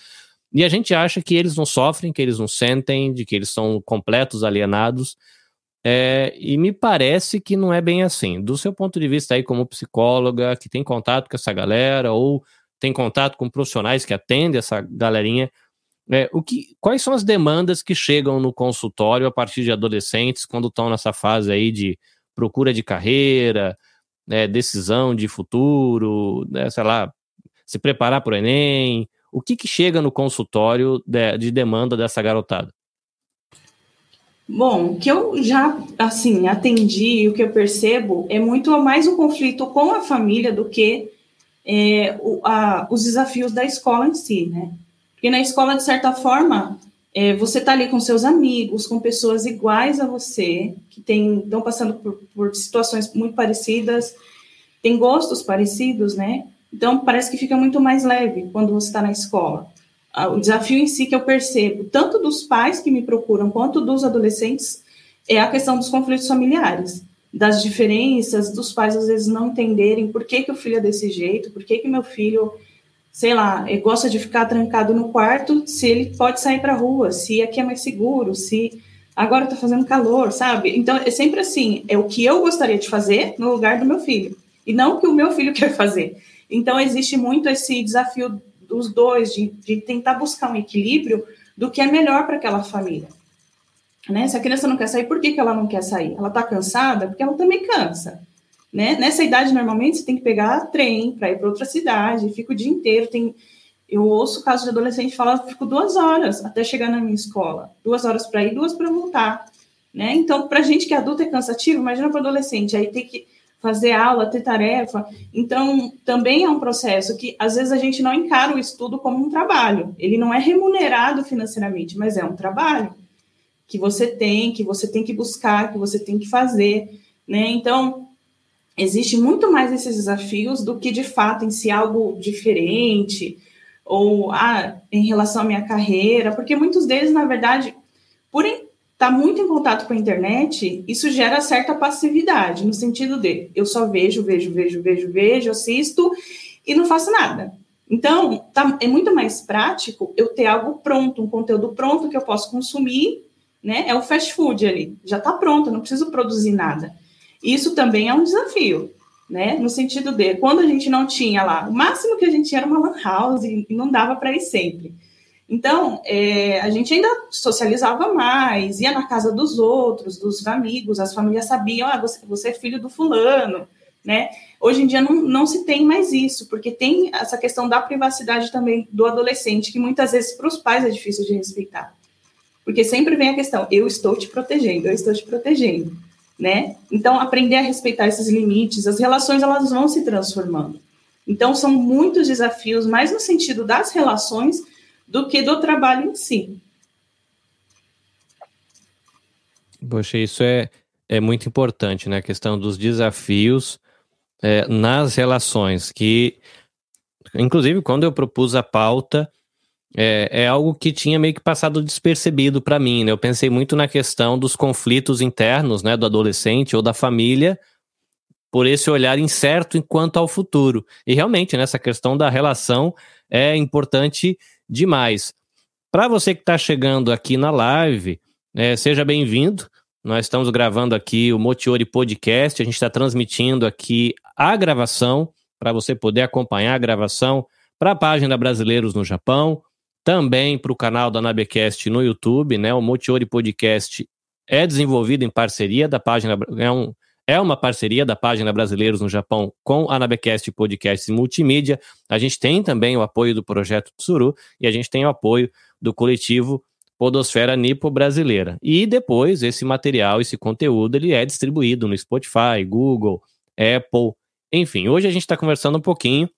A: E a gente acha que eles não sofrem, que eles não sentem, de que eles são completos alienados. É, e me parece que não é bem assim. Do seu ponto de vista aí como psicóloga, que tem contato com essa galera, ou tem contato com profissionais que atendem essa galerinha. É, o que, quais são as demandas que chegam no consultório a partir de adolescentes quando estão nessa fase aí de procura de carreira, né, decisão de futuro, né, sei lá, se preparar para o Enem? O que, que chega no consultório de, de demanda dessa garotada?
C: Bom, o que eu já assim atendi, o que eu percebo é muito mais um conflito com a família do que é, o, a, os desafios da escola em si, né? Porque na escola, de certa forma, é, você está ali com seus amigos, com pessoas iguais a você, que estão passando por, por situações muito parecidas, têm gostos parecidos, né? Então, parece que fica muito mais leve quando você está na escola. o desafio em si que eu percebo, tanto dos pais que me procuram quanto dos adolescentes, é a questão dos conflitos familiares, das diferenças, dos pais às vezes não entenderem por que, que o filho é desse jeito, por que, que meu filho, sei lá, gosta de ficar trancado no quarto, se ele pode sair para a rua, se aqui é mais seguro, se agora está fazendo calor, sabe? Então é sempre assim, é o que eu gostaria de fazer no lugar do meu filho, e não o que o meu filho [laughs] quer fazer. Então existe muito esse desafio dos dois, de, de tentar buscar um equilíbrio do que é melhor para aquela família. Né? Se a criança não quer sair, por que, que ela não quer sair? Ela está cansada? Porque ela também cansa. Né? Nessa idade, normalmente, você tem que pegar trem para ir para outra cidade, fica o dia inteiro. Tem... Eu ouço casos de adolescente falar, fico duas horas até chegar na minha escola. Duas horas para ir, duas para voltar. Né? Então, para gente que é adulto é cansativo, imagina para adolescente, aí tem que fazer aula, ter tarefa. Então, também é um processo que às vezes a gente não encara o estudo como um trabalho. Ele não é remunerado financeiramente, mas é um trabalho que você tem, que você tem que buscar, que você tem que fazer, né? Então, existe muito mais esses desafios do que de fato em si algo diferente ou ah, em relação à minha carreira, porque muitos deles, na verdade, por está muito em contato com a internet, isso gera certa passividade, no sentido de eu só vejo, vejo, vejo, vejo, vejo, assisto e não faço nada. Então, tá, é muito mais prático eu ter algo pronto, um conteúdo pronto que eu posso consumir, né? É o fast food ali, já está pronto, não preciso produzir nada. Isso também é um desafio, né? No sentido de quando a gente não tinha lá, o máximo que a gente tinha era uma lan house e não dava para ir sempre. Então, é, a gente ainda socializava mais, ia na casa dos outros, dos amigos, as famílias sabiam, ah, você, você é filho do fulano, né? Hoje em dia não, não se tem mais isso, porque tem essa questão da privacidade também do adolescente, que muitas vezes para os pais é difícil de respeitar. Porque sempre vem a questão, eu estou te protegendo, eu estou te protegendo, né? Então, aprender a respeitar esses limites, as relações elas vão se transformando. Então, são muitos desafios, mais no sentido das relações, do que do trabalho em si.
A: Poxa, isso é, é muito importante, né? A questão dos desafios é, nas relações, que, inclusive, quando eu propus a pauta, é, é algo que tinha meio que passado despercebido para mim, né? Eu pensei muito na questão dos conflitos internos, né, do adolescente ou da família, por esse olhar incerto enquanto ao futuro. E realmente, nessa questão da relação é importante demais. Para você que está chegando aqui na live, é, seja bem-vindo. Nós estamos gravando aqui o Motiori Podcast. A gente está transmitindo aqui a gravação para você poder acompanhar a gravação para a página Brasileiros no Japão, também para o canal da Nabecast no YouTube, né? O Motiori Podcast é desenvolvido em parceria da página, é um, é uma parceria da página Brasileiros no Japão com a Nabecast Podcasts Multimídia. A gente tem também o apoio do projeto Tsuru e a gente tem o apoio do coletivo Podosfera Nipo Brasileira. E depois esse material, esse conteúdo, ele é distribuído no Spotify, Google, Apple, enfim. Hoje a gente está conversando um pouquinho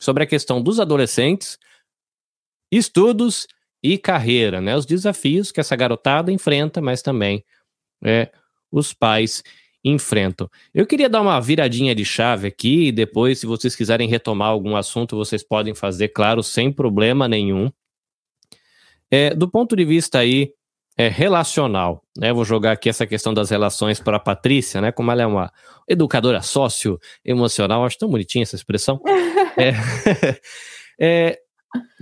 A: sobre a questão dos adolescentes, estudos e carreira, né? Os desafios que essa garotada enfrenta, mas também é, os pais enfrentam. Eu queria dar uma viradinha de chave aqui e depois, se vocês quiserem retomar algum assunto, vocês podem fazer, claro, sem problema nenhum. É, do ponto de vista aí é, relacional, né? Vou jogar aqui essa questão das relações para a Patrícia, né? Como ela é uma educadora sócio-emocional, acho tão bonitinha essa expressão. [laughs] é, [laughs] é,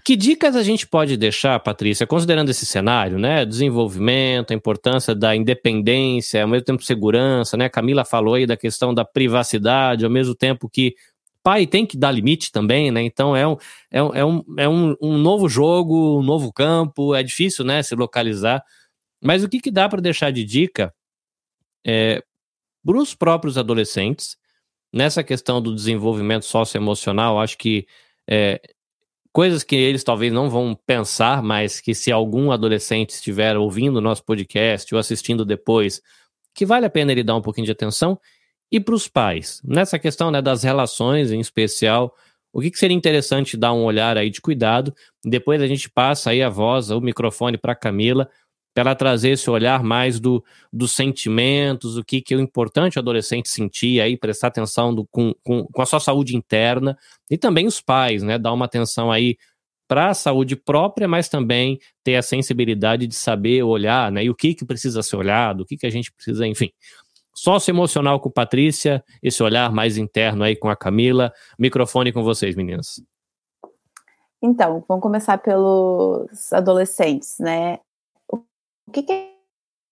A: que dicas a gente pode deixar, Patrícia, considerando esse cenário, né? Desenvolvimento, a importância da independência, ao mesmo tempo segurança, né? Camila falou aí da questão da privacidade, ao mesmo tempo que pai tem que dar limite também, né? Então é um, é um, é um, é um, um novo jogo, um novo campo, é difícil, né? Se localizar. Mas o que, que dá para deixar de dica é, para os próprios adolescentes nessa questão do desenvolvimento socioemocional? Acho que é, coisas que eles talvez não vão pensar, mas que se algum adolescente estiver ouvindo o nosso podcast ou assistindo depois, que vale a pena ele dar um pouquinho de atenção. E para os pais, nessa questão né, das relações em especial, o que, que, seria interessante dar um olhar aí de cuidado? Depois a gente passa aí a voz, o microfone para Camila, ela trazer esse olhar mais do, dos sentimentos, o que, que é o importante o adolescente sentir aí, prestar atenção do, com, com, com a sua saúde interna, e também os pais, né? Dar uma atenção aí para a saúde própria, mas também ter a sensibilidade de saber olhar, né? E o que, que precisa ser olhado, o que, que a gente precisa, enfim. Sócio-emocional com Patrícia, esse olhar mais interno aí com a Camila. Microfone com vocês, meninas.
B: Então, vamos começar pelos adolescentes, né? O que, que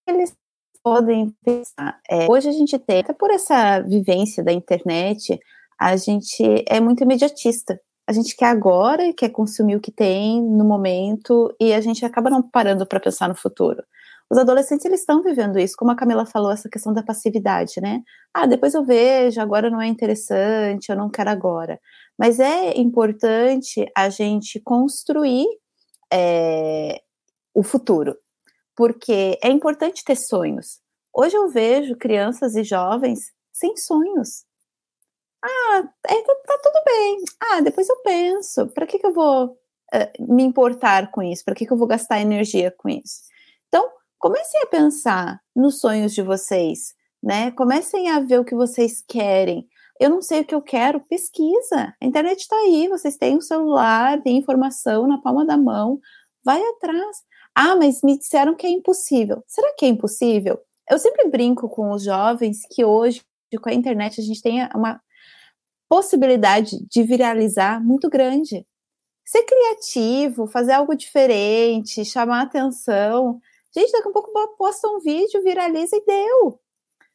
B: eles podem pensar? É, hoje a gente tem, até por essa vivência da internet, a gente é muito imediatista. A gente quer agora, quer consumir o que tem no momento, e a gente acaba não parando para pensar no futuro. Os adolescentes eles estão vivendo isso, como a Camila falou, essa questão da passividade, né? Ah, depois eu vejo, agora não é interessante, eu não quero agora. Mas é importante a gente construir é, o futuro, porque é importante ter sonhos. Hoje eu vejo crianças e jovens sem sonhos. Ah, é, tá, tá, tudo bem. Ah, depois eu penso. Para que, que eu vou uh, me importar com isso? Para que, que eu vou gastar energia com isso? Então, comecem a pensar nos sonhos de vocês, né? Comecem a ver o que vocês querem eu não sei o que eu quero, pesquisa. A internet está aí, vocês têm um celular, tem informação na palma da mão, vai atrás. Ah, mas me disseram que é impossível. Será que é impossível? Eu sempre brinco com os jovens que hoje, com a internet, a gente tem uma possibilidade de viralizar muito grande. Ser criativo, fazer algo diferente, chamar atenção. Gente, daqui a pouco posta um vídeo, viraliza e deu.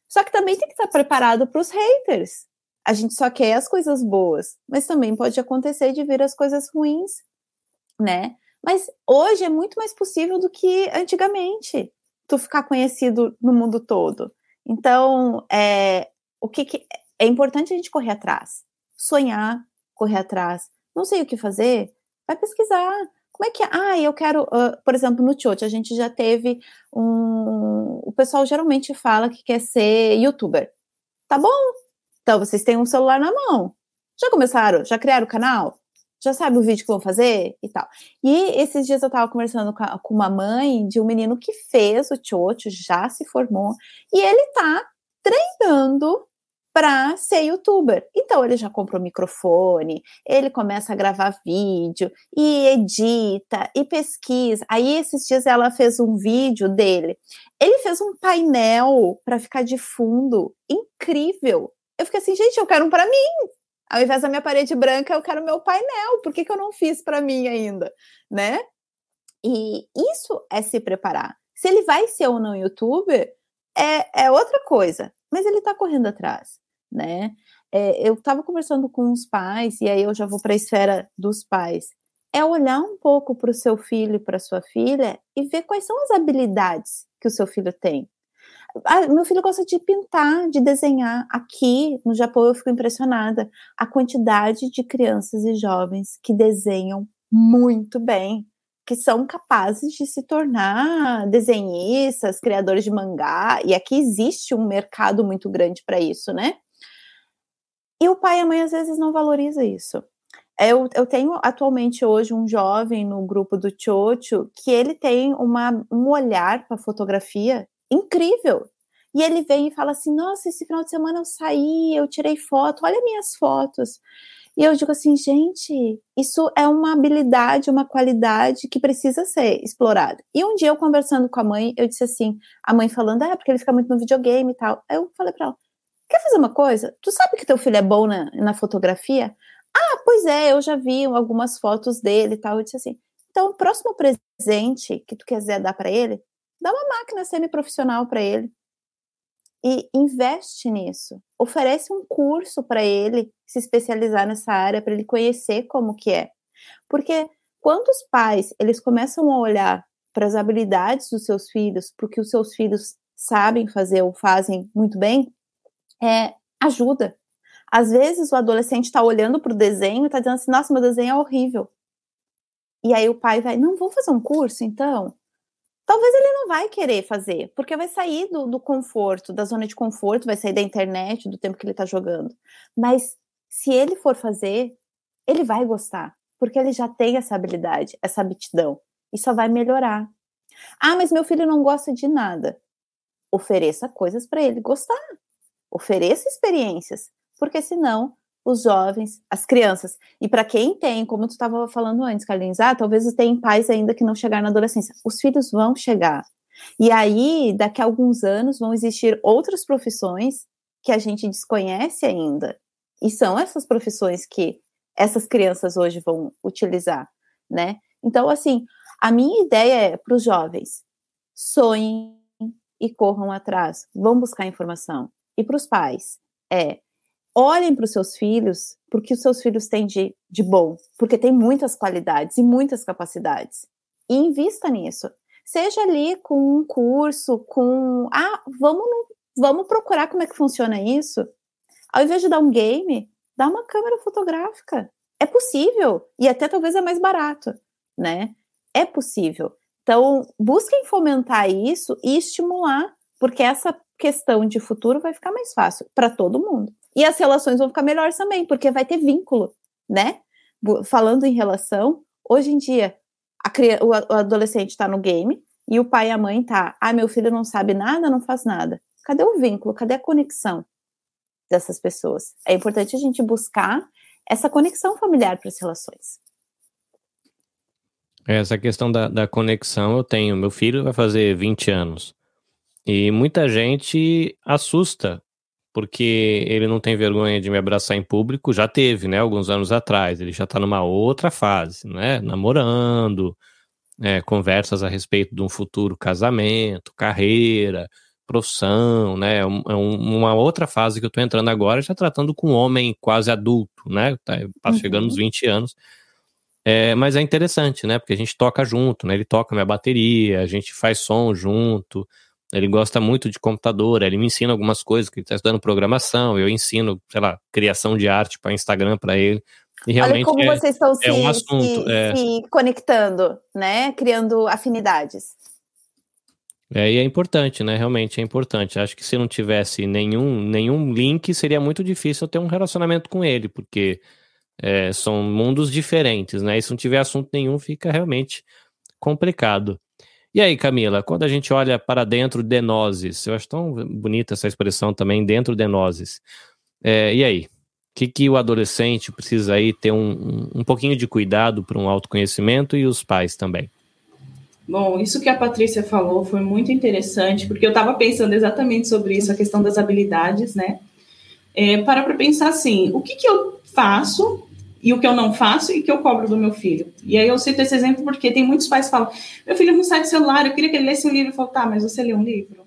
B: Só que também tem que estar preparado para os haters a gente só quer as coisas boas, mas também pode acontecer de vir as coisas ruins, né? Mas hoje é muito mais possível do que antigamente tu ficar conhecido no mundo todo. Então, é, o que, que é importante a gente correr atrás, sonhar, correr atrás. Não sei o que fazer, vai pesquisar. Como é que é? Ah, eu quero, uh, por exemplo, no Chote, a gente já teve um. O pessoal geralmente fala que quer ser youtuber. Tá bom, então, vocês têm um celular na mão. Já começaram? Já criaram o canal? Já sabe o vídeo que vão fazer e tal. E esses dias eu tava conversando com, a, com uma mãe de um menino que fez o Chocho, já se formou, e ele tá treinando para ser youtuber. Então ele já comprou microfone, ele começa a gravar vídeo e edita e pesquisa. Aí esses dias ela fez um vídeo dele. Ele fez um painel para ficar de fundo incrível eu fiquei assim, gente, eu quero um para mim. Ao invés da minha parede branca, eu quero meu painel. Por que, que eu não fiz para mim ainda, né? E isso é se preparar. Se ele vai ser ou não youtuber, é, é outra coisa. Mas ele está correndo atrás, né? É, eu estava conversando com os pais, e aí eu já vou para a esfera dos pais. É olhar um pouco para o seu filho e para sua filha e ver quais são as habilidades que o seu filho tem. Ah, meu filho gosta de pintar, de desenhar. Aqui no Japão eu fico impressionada a quantidade de crianças e jovens que desenham muito bem, que são capazes de se tornar desenhistas, criadores de mangá. E aqui existe um mercado muito grande para isso, né? E o pai e a mãe às vezes não valoriza isso. Eu, eu tenho atualmente hoje um jovem no grupo do Chocho que ele tem uma, um olhar para fotografia incrível. E ele vem e fala assim: Nossa, esse final de semana eu saí, eu tirei foto, olha minhas fotos. E eu digo assim, gente, isso é uma habilidade, uma qualidade que precisa ser explorada. E um dia eu conversando com a mãe, eu disse assim, a mãe falando, ah, porque ele fica muito no videogame e tal. Aí eu falei para ela, quer fazer uma coisa? Tu sabe que teu filho é bom na, na fotografia? Ah, pois é, eu já vi algumas fotos dele e tal. Eu disse assim, então o próximo presente que tu quiser dar para ele, Dá uma máquina semi-profissional para ele e investe nisso. Oferece um curso para ele se especializar nessa área, para ele conhecer como que é. Porque quando os pais eles começam a olhar para as habilidades dos seus filhos, porque os seus filhos sabem fazer ou fazem muito bem, é, ajuda. Às vezes o adolescente está olhando para o desenho e está dizendo assim, nossa, meu desenho é horrível. E aí o pai vai, não, vou fazer um curso então? Talvez ele não vai querer fazer, porque vai sair do, do, conforto, da zona de conforto, vai sair da internet, do tempo que ele está jogando. Mas se ele for fazer, ele vai gostar, porque ele já tem essa habilidade, essa aptidão, e só vai melhorar. Ah, mas meu filho não gosta de nada. Ofereça coisas para ele gostar. Ofereça experiências, porque senão os jovens, as crianças. E para quem tem, como tu estava falando antes, Carlinhos, ah, talvez tem pais ainda que não chegaram na adolescência. Os filhos vão chegar. E aí, daqui a alguns anos, vão existir outras profissões que a gente desconhece ainda. E são essas profissões que essas crianças hoje vão utilizar, né? Então, assim, a minha ideia é para os jovens: sonhem e corram atrás, vão buscar informação. E para os pais, é olhem para os seus filhos, porque os seus filhos têm de, de bom, porque tem muitas qualidades e muitas capacidades. E invista nisso. Seja ali com um curso, com. Ah, vamos, vamos procurar como é que funciona isso. Ao invés de dar um game, dá uma câmera fotográfica. É possível. E até talvez é mais barato, né? É possível. Então, busquem fomentar isso e estimular, porque essa questão de futuro vai ficar mais fácil para todo mundo. E as relações vão ficar melhores também, porque vai ter vínculo, né? Falando em relação, hoje em dia, a, o adolescente está no game e o pai e a mãe tá, ah, meu filho não sabe nada, não faz nada. Cadê o vínculo? Cadê a conexão dessas pessoas? É importante a gente buscar essa conexão familiar para as relações.
A: Essa questão da, da conexão eu tenho. Meu filho vai fazer 20 anos. E muita gente assusta, porque ele não tem vergonha de me abraçar em público. Já teve, né? Alguns anos atrás. Ele já está numa outra fase, né? Namorando, é, conversas a respeito de um futuro casamento, carreira, profissão, né? É um, é uma outra fase que eu estou entrando agora, já tratando com um homem quase adulto, né? Tá, uhum. chegando nos 20 anos. É, mas é interessante, né? Porque a gente toca junto, né? Ele toca minha bateria, a gente faz som junto. Ele gosta muito de computador, ele me ensina algumas coisas, que ele está estudando programação, eu ensino, sei lá, criação de arte para Instagram para ele.
B: E realmente Olha como é, vocês estão se, é um assunto, se, é... se conectando, né? Criando afinidades.
A: É, e é importante, né? Realmente é importante. Acho que se não tivesse nenhum, nenhum link, seria muito difícil eu ter um relacionamento com ele, porque é, são mundos diferentes, né? E se não tiver assunto nenhum, fica realmente complicado. E aí, Camila, quando a gente olha para dentro de nozes, eu acho tão bonita essa expressão também, dentro de nozes. É, e aí? O que, que o adolescente precisa aí ter um, um pouquinho de cuidado para um autoconhecimento e os pais também?
C: Bom, isso que a Patrícia falou foi muito interessante, porque eu estava pensando exatamente sobre isso, a questão das habilidades, né? É, para para pensar assim, o que, que eu faço e o que eu não faço e que eu cobro do meu filho. E aí eu cito esse exemplo porque tem muitos pais que falam: meu filho não sai do celular, eu queria que ele lesse um livro. Eu falo: tá, mas você lê um livro?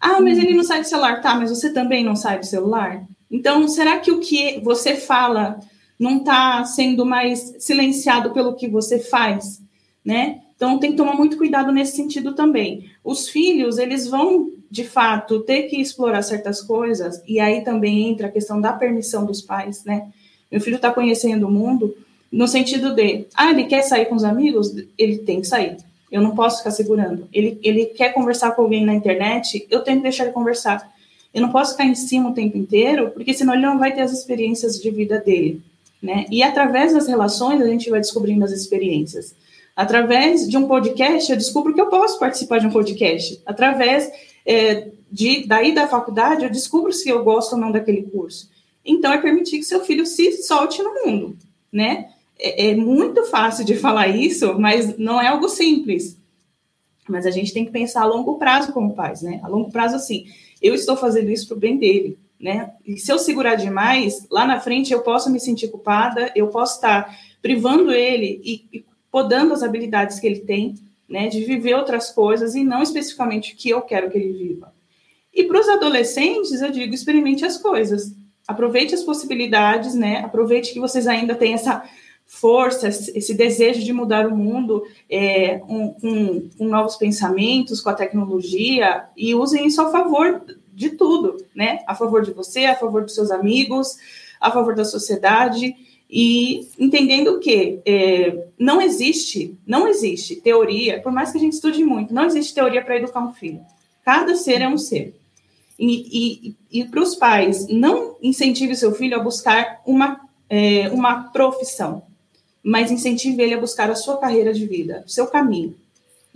C: Ah, mas ele não sai do celular. Tá, mas você também não sai do celular? Então, será que o que você fala não está sendo mais silenciado pelo que você faz, né? Então, tem que tomar muito cuidado nesse sentido também. Os filhos, eles vão, de fato, ter que explorar certas coisas, e aí também entra a questão da permissão dos pais, né? Meu filho está conhecendo o mundo no sentido de, ah, ele quer sair com os amigos, ele tem que sair. Eu não posso ficar segurando. Ele, ele quer conversar com alguém na internet, eu tenho que deixar ele conversar. Eu não posso ficar em cima o tempo inteiro, porque senão ele não vai ter as experiências de vida dele, né? E através das relações a gente vai descobrindo as experiências. Através de um podcast, eu descubro que eu posso participar de um podcast. Através é, de daí da faculdade, eu descubro se eu gosto ou não daquele curso. Então, é permitir que seu filho se solte no mundo, né? É, é muito fácil de [laughs] falar isso, mas não é algo simples. Mas a gente tem que pensar a longo prazo como pais, né? A longo prazo, assim, eu estou fazendo isso para o bem dele, né? E se eu segurar demais, lá na frente eu posso me sentir culpada, eu posso estar privando ele e, e podando as habilidades que ele tem, né? De viver outras coisas e não especificamente o que eu quero que ele viva. E para os adolescentes, eu digo, experimente as coisas aproveite as possibilidades, né? Aproveite que vocês ainda têm essa força, esse desejo de mudar o mundo é, um, com, novos pensamentos, com a tecnologia, e usem isso a favor de tudo, né? A favor de você, a favor dos seus amigos, a favor da sociedade, e entendendo que é, não existe, não existe teoria, por mais que a gente estude muito, não existe teoria para educar um filho. Cada ser é um ser. E, e, e para os pais, não incentive seu filho a buscar uma, é, uma profissão, mas incentive ele a buscar a sua carreira de vida, o seu caminho.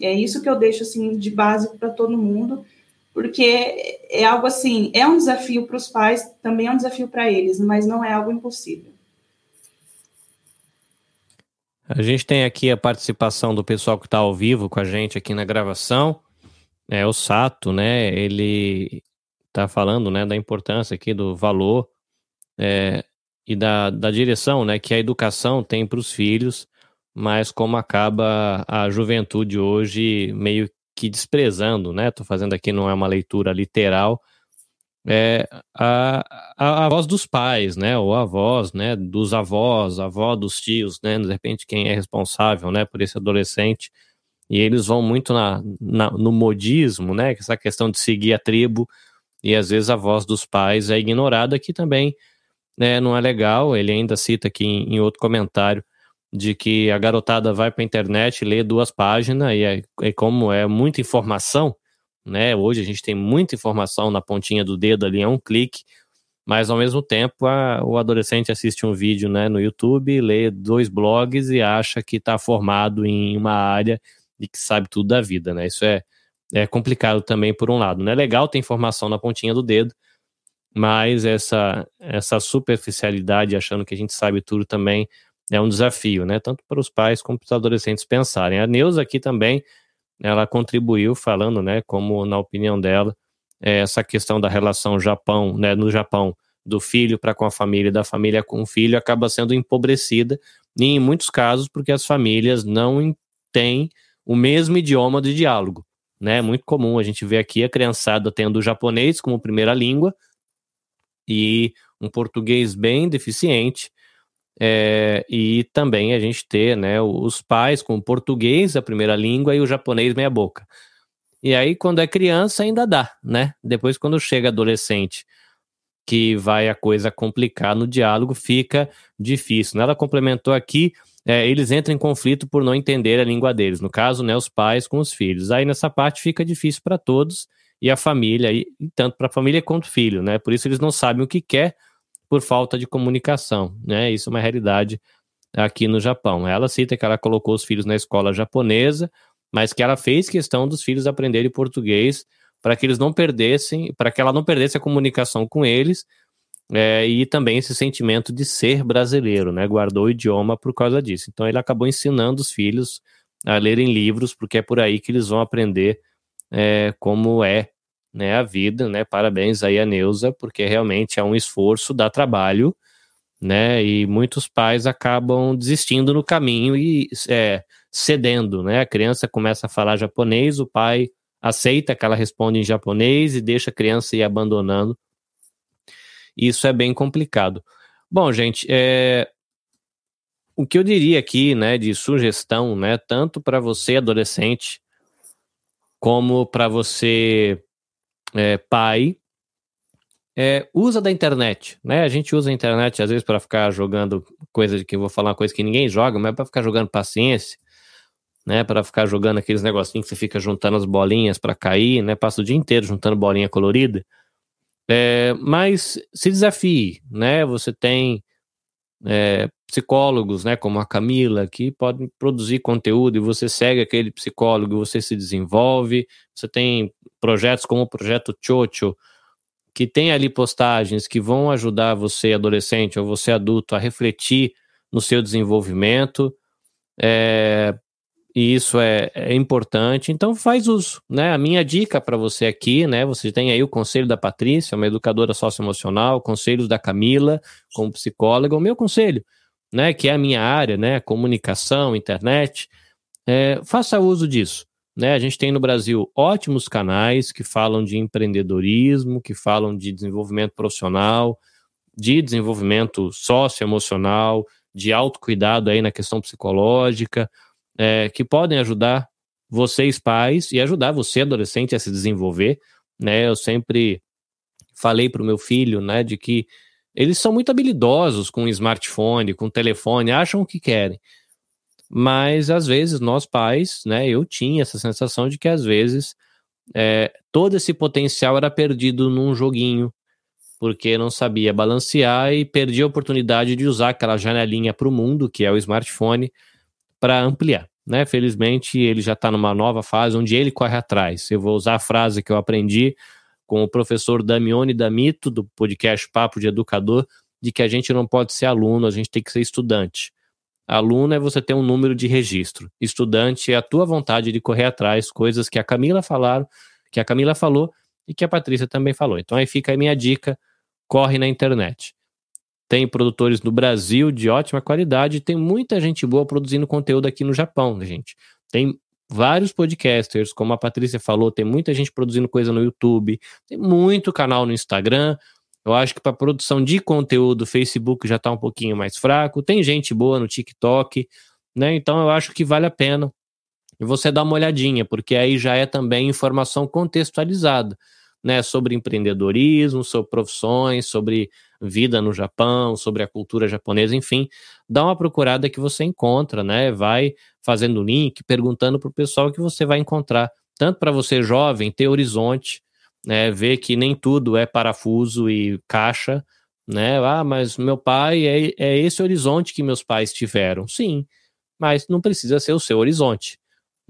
C: É isso que eu deixo assim de base para todo mundo, porque é algo assim, é um desafio para os pais, também é um desafio para eles, mas não é algo impossível.
A: A gente tem aqui a participação do pessoal que está ao vivo com a gente aqui na gravação. É o Sato, né? Ele está falando, né, da importância aqui do valor é, e da, da direção, né, que a educação tem para os filhos, mas como acaba a juventude hoje meio que desprezando, né? Estou fazendo aqui não é uma leitura literal, é a, a, a, voz dos pais, né, ou a voz, né, dos avós, a avó dos tios, né, de repente quem é responsável, né, por esse adolescente, e eles vão muito na, na, no modismo, né, essa questão de seguir a tribo, e às vezes a voz dos pais é ignorada, que também né, não é legal, ele ainda cita aqui em, em outro comentário, de que a garotada vai para a internet, lê duas páginas, e é, é como é muita informação, né? Hoje a gente tem muita informação na pontinha do dedo ali, é um clique, mas ao mesmo tempo a, o adolescente assiste um vídeo né, no YouTube, lê dois blogs e acha que está formado em uma área e que sabe tudo da vida, né? Isso é, é complicado também por um lado. Não é legal ter informação na pontinha do dedo, mas essa, essa superficialidade, achando que a gente sabe tudo também, é um desafio, né? Tanto para os pais como para os adolescentes pensarem. A Neuza aqui também ela contribuiu falando, né, como na opinião dela, é, essa questão da relação Japão, né, no Japão, do filho para com a família, da família com o filho, acaba sendo empobrecida, e em muitos casos porque as famílias não têm o mesmo idioma de diálogo. Né? É muito comum a gente ver aqui a criançada tendo o japonês como primeira língua e um português bem deficiente, é, e também a gente ter né, os pais com o português, a primeira língua, e o japonês meia boca. E aí, quando é criança, ainda dá, né? Depois, quando chega adolescente, que vai a coisa complicar no diálogo, fica difícil. Ela complementou aqui, é, eles entram em conflito por não entender a língua deles. No caso, né, os pais com os filhos. Aí, nessa parte, fica difícil para todos, e a família, e, tanto para a família quanto filho, né? Por isso, eles não sabem o que quer, por falta de comunicação, né? Isso é uma realidade aqui no Japão. Ela cita que ela colocou os filhos na escola japonesa, mas que ela fez questão dos filhos aprenderem português para que eles não perdessem, para que ela não perdesse a comunicação com eles é, e também esse sentimento de ser brasileiro, né? Guardou o idioma por causa disso. Então ele acabou ensinando os filhos a lerem livros, porque é por aí que eles vão aprender é, como é né, a vida, né? Parabéns aí a Neuza, porque realmente é um esforço, dá trabalho, né? E muitos pais acabam desistindo no caminho e é, cedendo, né? A criança começa a falar japonês, o pai aceita que ela responde em japonês e deixa a criança ir abandonando. Isso é bem complicado. Bom, gente, é, o que eu diria aqui, né, de sugestão, né, tanto para você adolescente como para você é, pai é, usa da internet, né? A gente usa a internet às vezes para ficar jogando coisa de que eu vou falar coisa que ninguém joga, mas é para ficar jogando paciência, né? Para ficar jogando aqueles negocinhos que você fica juntando as bolinhas para cair, né? Passa o dia inteiro juntando bolinha colorida. É, mas se desafie, né? Você tem é, psicólogos, né, como a Camila, que podem produzir conteúdo e você segue aquele psicólogo, você se desenvolve. Você tem projetos como o projeto Chocho, que tem ali postagens que vão ajudar você, adolescente ou você adulto, a refletir no seu desenvolvimento. É, e isso é, é, importante, então faz uso, né? A minha dica para você aqui, né? Você tem aí o conselho da Patrícia, uma educadora socioemocional, conselhos da Camila, como psicóloga, o meu conselho, né? Que é a minha área, né? Comunicação, internet, é, faça uso disso. Né, a gente tem no Brasil ótimos canais que falam de empreendedorismo, que falam de desenvolvimento profissional, de desenvolvimento socioemocional, de autocuidado aí na questão psicológica é, que podem ajudar vocês pais e ajudar você adolescente a se desenvolver, né? Eu sempre falei para o meu filho, né, de que eles são muito habilidosos com smartphone, com telefone, acham o que querem. Mas às vezes nós pais, né, eu tinha essa sensação de que às vezes é, todo esse potencial era perdido num joguinho, porque não sabia balancear e perdia a oportunidade de usar aquela janelinha para o mundo, que é o smartphone, para ampliar. né? Felizmente ele já está numa nova fase onde ele corre atrás. Eu vou usar a frase que eu aprendi com o professor Damione Damito, do podcast Papo de Educador, de que a gente não pode ser aluno, a gente tem que ser estudante. Aluno é você ter um número de registro. Estudante é a tua vontade de correr atrás, coisas que a Camila falaram, que a Camila falou e que a Patrícia também falou. Então aí fica a minha dica, corre na internet. Tem produtores no Brasil de ótima qualidade, tem muita gente boa produzindo conteúdo aqui no Japão, né, gente. Tem vários podcasters, como a Patrícia falou, tem muita gente produzindo coisa no YouTube, tem muito canal no Instagram. Eu acho que para produção de conteúdo, o Facebook já está um pouquinho mais fraco. Tem gente boa no TikTok, né? Então eu acho que vale a pena você dar uma olhadinha, porque aí já é também informação contextualizada, né? Sobre empreendedorismo, sobre profissões, sobre vida no Japão, sobre a cultura japonesa, enfim, dá uma procurada que você encontra, né? Vai fazendo link, perguntando para o pessoal que você vai encontrar, tanto para você jovem ter horizonte, né? Ver que nem tudo é parafuso e caixa, né? Ah, mas meu pai é, é esse horizonte que meus pais tiveram. Sim, mas não precisa ser o seu horizonte.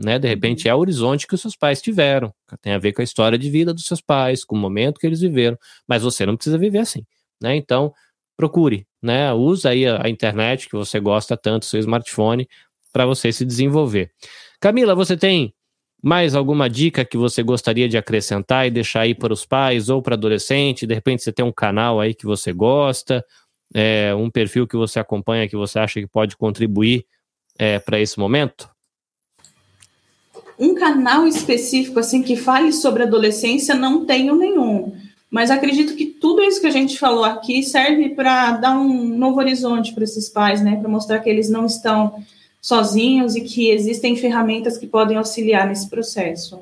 A: Né? De repente é o horizonte que os seus pais tiveram. Tem a ver com a história de vida dos seus pais, com o momento que eles viveram. Mas você não precisa viver assim né? Então, procure, né? Usa aí a, a internet que você gosta tanto, seu smartphone, para você se desenvolver. Camila, você tem mais alguma dica que você gostaria de acrescentar e deixar aí para os pais ou para adolescente? De repente você tem um canal aí que você gosta, é, um perfil que você acompanha que você acha que pode contribuir é, para esse momento?
C: Um canal específico assim que fale sobre adolescência não tenho nenhum. Mas acredito que tudo isso que a gente falou aqui serve para dar um novo horizonte para esses pais, né? Para mostrar que eles não estão sozinhos e que existem ferramentas que podem auxiliar nesse processo.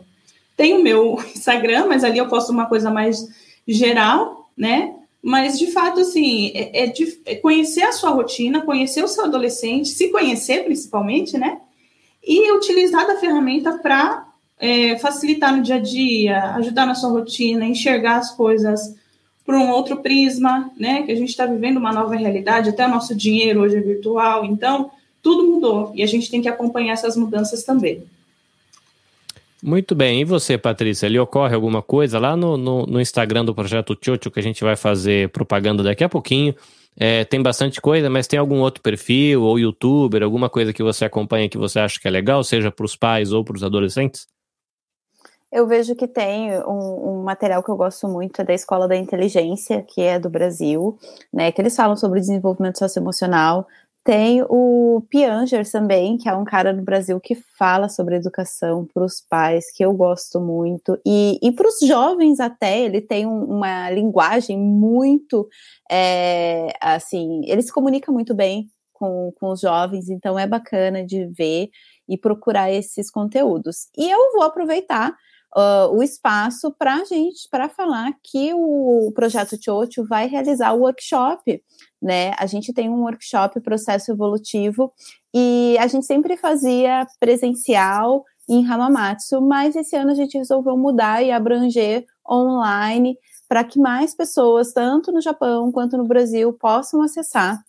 C: Tem o meu [laughs] Instagram, mas ali eu posto uma coisa mais geral, né? Mas de fato, assim, é, é, de, é conhecer a sua rotina, conhecer o seu adolescente, se conhecer principalmente, né? E utilizar da ferramenta para é, facilitar no dia a dia, ajudar na sua rotina, enxergar as coisas por um outro prisma, né? Que a gente está vivendo uma nova realidade, até o nosso dinheiro hoje é virtual, então tudo mudou e a gente tem que acompanhar essas mudanças também.
A: Muito bem, e você, Patrícia? Lhe ocorre alguma coisa lá no, no, no Instagram do Projeto Tchotcho que a gente vai fazer propaganda daqui a pouquinho? É, tem bastante coisa, mas tem algum outro perfil ou youtuber, alguma coisa que você acompanha que você acha que é legal, seja para os pais ou para os adolescentes?
B: Eu vejo que tem um, um, material que eu gosto muito, é da Escola da Inteligência, que é do Brasil, né? Que eles falam sobre desenvolvimento socioemocional. Tem o Pianger também, que é um cara no Brasil que fala sobre educação para os pais, que eu gosto muito. E, e para os jovens até, ele tem um, uma linguagem muito, é, assim, ele se comunica muito bem com, com os jovens, então é bacana de ver e procurar esses conteúdos. E eu vou aproveitar uh, o espaço para a gente, para falar que o projeto Chocho vai realizar o workshop, né? A gente tem um workshop processo evolutivo e a gente sempre fazia presencial em Hamamatsu, mas esse ano a gente resolveu mudar e abranger online para que mais pessoas, tanto no Japão quanto no Brasil, possam acessar.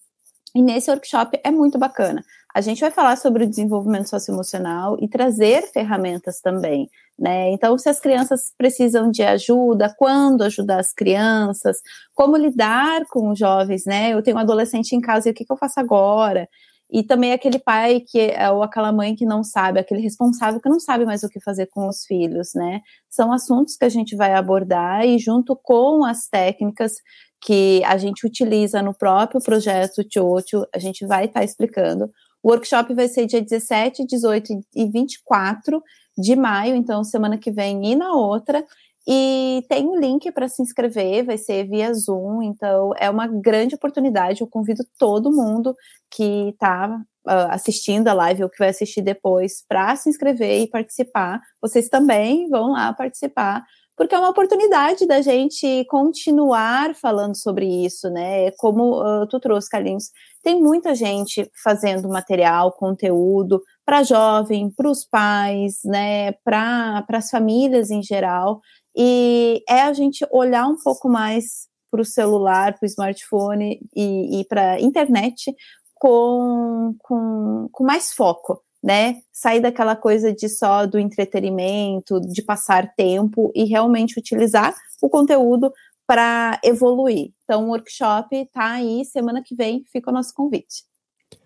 B: E nesse workshop é muito bacana. A gente vai falar sobre o desenvolvimento socioemocional e trazer ferramentas também, né? Então, se as crianças precisam de ajuda, quando ajudar as crianças, como lidar com os jovens, né? Eu tenho um adolescente em casa e o que, que eu faço agora? E também aquele pai que é, ou aquela mãe que não sabe, aquele responsável que não sabe mais o que fazer com os filhos, né? São assuntos que a gente vai abordar e junto com as técnicas que a gente utiliza no próprio projeto Tiocho, a gente vai estar tá explicando o workshop vai ser dia 17, 18 e 24 de maio, então semana que vem e na outra. E tem um link para se inscrever, vai ser via Zoom, então é uma grande oportunidade. Eu convido todo mundo que está uh, ah, assistindo a live ou que vai assistir depois para se inscrever e participar. Vocês também vão lá participar porque é uma oportunidade da gente continuar falando sobre isso, né? Como uh, tu trouxe, Carlinhos, tem muita gente fazendo material, conteúdo para jovem, para os pais, né? Para as famílias em geral. E é a gente olhar um pouco mais para o celular, para o smartphone e, e para a internet com, com, com mais foco né? Sair daquela coisa de só do entretenimento, de passar tempo e realmente utilizar o conteúdo para evoluir. Então, o workshop está aí, semana que vem, fica o nosso convite.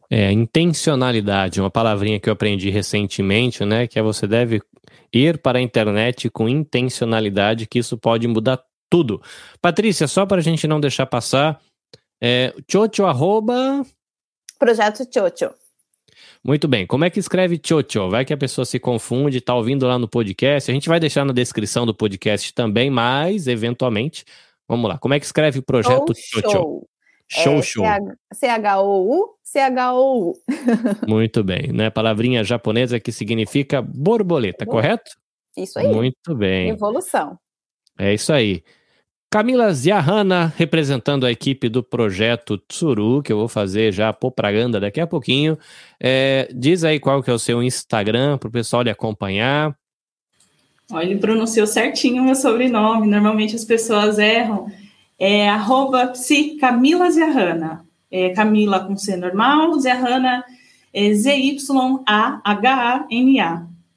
A: É, intencionalidade, uma palavrinha que eu aprendi recentemente, né? Que é você deve ir para a internet com intencionalidade, que isso pode mudar tudo. Patrícia, só para a gente não deixar passar, é, chocho, arroba...
B: Projeto Chocho.
A: Muito bem. Como é que escreve Chocho? Vai que a pessoa se confunde, está ouvindo lá no podcast. A gente vai deixar na descrição do podcast também, mas, eventualmente, vamos lá. Como é que escreve o projeto? Show,
B: show. É, show. C-H-O-U, C-H-O-U. [laughs]
A: Muito bem, né? Palavrinha japonesa que significa borboleta, correto?
B: Isso aí.
A: Muito bem.
B: Evolução.
A: É isso aí. Camila Ziahana, representando a equipe do projeto Tsuru, que eu vou fazer já propaganda daqui a pouquinho. É, diz aí qual que é o seu Instagram para o pessoal lhe acompanhar.
C: Olha, ele pronunciou certinho o meu sobrenome. Normalmente as pessoas erram. É arroba psi Camila Ziahana. É Camila com C normal, Ziahana é Z-Y-A-H-A-N-A.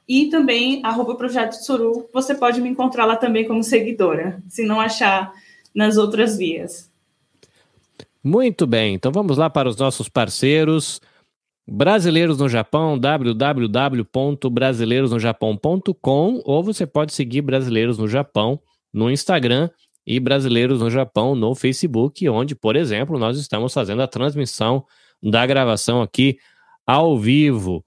C: E também, arroba Projeto Tsuru, você pode me encontrar lá também como seguidora, se não achar nas outras vias.
A: Muito bem, então vamos lá para os nossos parceiros. Brasileiros no Japão, www.brasileirosnojapão.com ou você pode seguir Brasileiros no Japão no Instagram e Brasileiros no Japão no Facebook, onde, por exemplo, nós estamos fazendo a transmissão da gravação aqui ao vivo.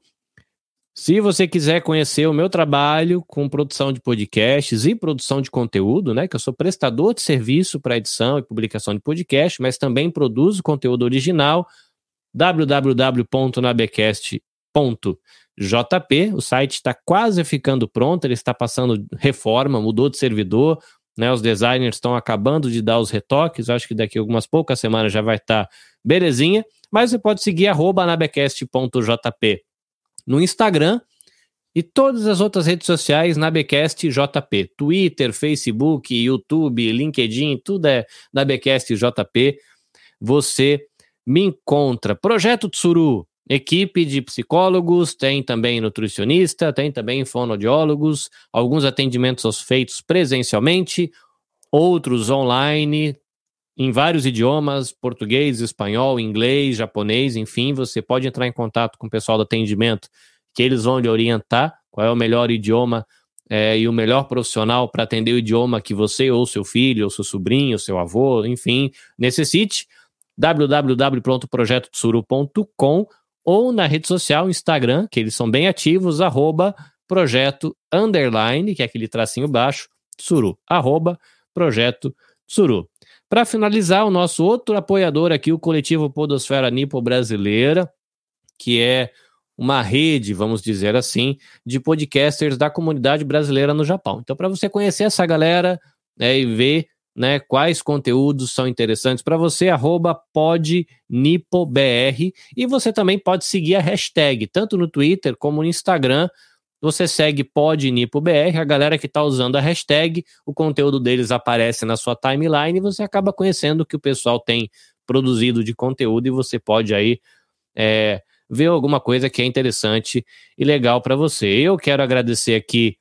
A: Se você quiser conhecer o meu trabalho com produção de podcasts e produção de conteúdo, né, que eu sou prestador de serviço para edição e publicação de podcast, mas também produzo conteúdo original, www.nabecast.jp. O site está quase ficando pronto, ele está passando reforma, mudou de servidor, né, os designers estão acabando de dar os retoques, acho que daqui a algumas poucas semanas já vai estar tá belezinha, mas você pode seguir nabecast.jp no Instagram e todas as outras redes sociais na Becast JP. Twitter, Facebook, YouTube, LinkedIn, tudo é na Becast JP. Você me encontra. Projeto Tsuru, equipe de psicólogos, tem também nutricionista, tem também fonoaudiólogos, alguns atendimentos são feitos presencialmente, outros online, em vários idiomas, português, espanhol, inglês, japonês, enfim, você pode entrar em contato com o pessoal do atendimento, que eles vão lhe orientar qual é o melhor idioma é, e o melhor profissional para atender o idioma que você ou seu filho, ou seu sobrinho, ou seu avô, enfim, necessite www.projetotsuru.com ou na rede social Instagram, que eles são bem ativos, arroba projeto underline, que é aquele tracinho baixo, Tsuru, arroba projeto Tsuru. Para finalizar, o nosso outro apoiador aqui, o coletivo Podosfera Nipo Brasileira, que é uma rede, vamos dizer assim, de podcasters da comunidade brasileira no Japão. Então, para você conhecer essa galera né, e ver né, quais conteúdos são interessantes para você, arroba podnipobr, e você também pode seguir a hashtag, tanto no Twitter como no Instagram, você segue PodNipoBR, a galera que está usando a hashtag, o conteúdo deles aparece na sua timeline e você acaba conhecendo o que o pessoal tem produzido de conteúdo e você pode aí é, ver alguma coisa que é interessante e legal para você. Eu quero agradecer aqui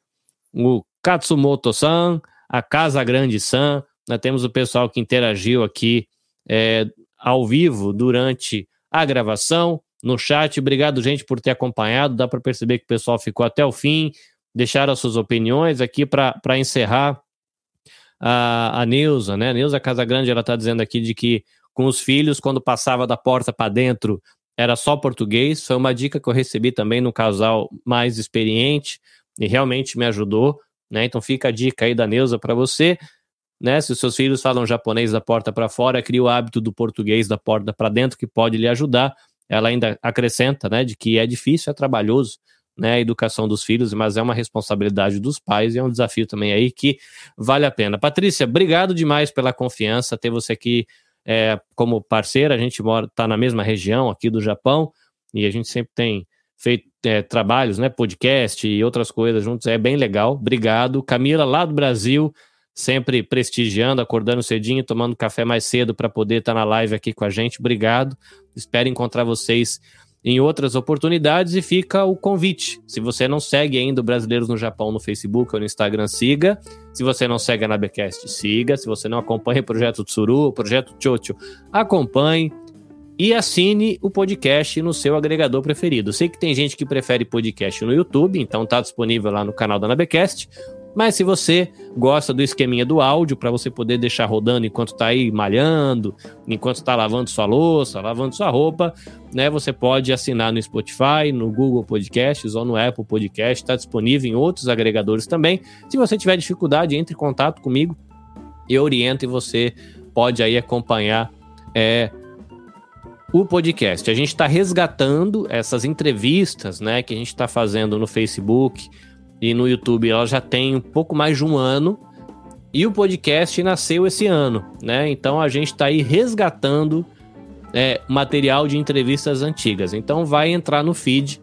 A: o Katsumoto-san, a Casa Grande-san, temos o pessoal que interagiu aqui é, ao vivo durante a gravação, no chat. Obrigado, gente, por ter acompanhado. Dá para perceber que o pessoal ficou até o fim, deixaram as suas opiniões aqui para encerrar. A, a Neuza, né? A Neuza Casagrande, ela está dizendo aqui de que com os filhos, quando passava da porta para dentro, era só português. Foi uma dica que eu recebi também no casal mais experiente e realmente me ajudou, né? Então fica a dica aí da Neuza para você. Né, se os seus filhos falam japonês da porta para fora, cria o hábito do português da porta para dentro, que pode lhe ajudar ela ainda acrescenta, né, de que é difícil, é trabalhoso, né, a educação dos filhos, mas é uma responsabilidade dos pais e é um desafio também aí que vale a pena. Patrícia, obrigado demais pela confiança, ter você aqui é, como parceira, a gente mora, tá na mesma região aqui do Japão e a gente sempre tem feito é, trabalhos, né, podcast e outras coisas juntos, é bem legal. Obrigado. Camila, lá do Brasil, sempre prestigiando, acordando cedinho, tomando café mais cedo para poder estar tá na live aqui com a gente. Obrigado. Espero encontrar vocês em outras oportunidades e fica o convite. Se você não segue ainda o Brasileiros no Japão no Facebook ou no Instagram, siga. Se você não segue a Nabecast, siga. Se você não acompanha o Projeto Tsuru, o Projeto Chocho, acompanhe. E assine o podcast no seu agregador preferido. Sei que tem gente que prefere podcast no YouTube, então está disponível lá no canal da Nabecast. Mas se você gosta do esqueminha do áudio, para você poder deixar rodando enquanto está aí malhando, enquanto está lavando sua louça, lavando sua roupa, né? Você pode assinar no Spotify, no Google Podcasts ou no Apple Podcast, está disponível em outros agregadores também. Se você tiver dificuldade, entre em contato comigo, eu oriento e você pode aí acompanhar é, o podcast. A gente está resgatando essas entrevistas, né, que a gente está fazendo no Facebook, e no YouTube ela já tem um pouco mais de um ano. E o podcast nasceu esse ano, né? Então a gente está aí resgatando é, material de entrevistas antigas. Então vai entrar no feed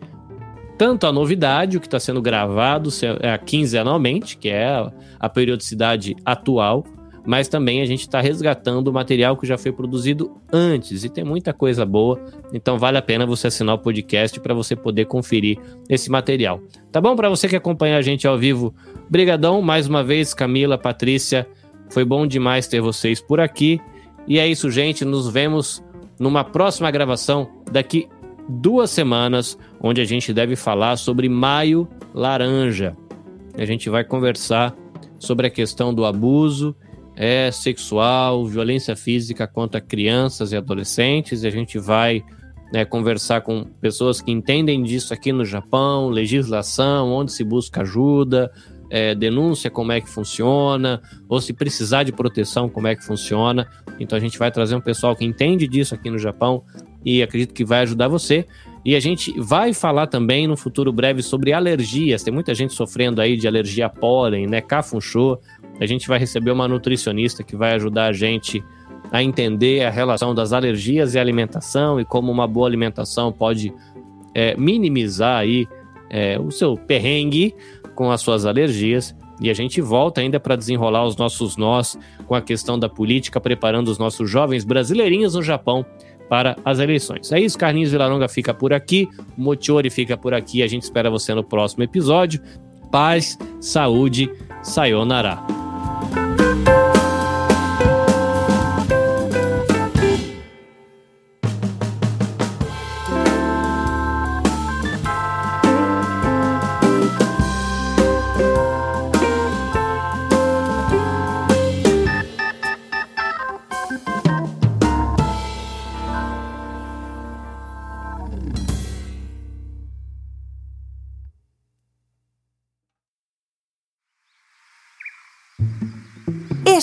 A: tanto a novidade, o que está sendo gravado é, quinzenalmente, que é a periodicidade atual, mas também a gente está resgatando o material que já foi produzido antes e tem muita coisa boa, então vale a pena você assinar o podcast para você poder conferir esse material. Tá bom? Para você que acompanha a gente ao vivo, brigadão mais uma vez, Camila, Patrícia, foi bom demais ter vocês por aqui. E é isso, gente, nos vemos numa próxima gravação daqui duas semanas, onde a gente deve falar sobre Maio Laranja. A gente vai conversar sobre a questão do abuso é sexual, violência física contra crianças e adolescentes. E a gente vai né, conversar com pessoas que entendem disso aqui no Japão, legislação, onde se busca ajuda, é, denúncia, como é que funciona, ou se precisar de proteção, como é que funciona. Então a gente vai trazer um pessoal que entende disso aqui no Japão e acredito que vai ajudar você. E a gente vai falar também no futuro breve sobre alergias. Tem muita gente sofrendo aí de alergia a pólen, né? Kafuncho. A gente vai receber uma nutricionista que vai ajudar a gente a entender a relação das alergias e alimentação e como uma boa alimentação pode é, minimizar aí é, o seu perrengue com as suas alergias. E a gente volta ainda para desenrolar os nossos nós com a questão da política, preparando os nossos jovens brasileirinhos no Japão para as eleições. É isso, Carlinhos Vilaronga fica por aqui, Motiori fica por aqui. A gente espera você no próximo episódio. Paz, saúde, sayonara.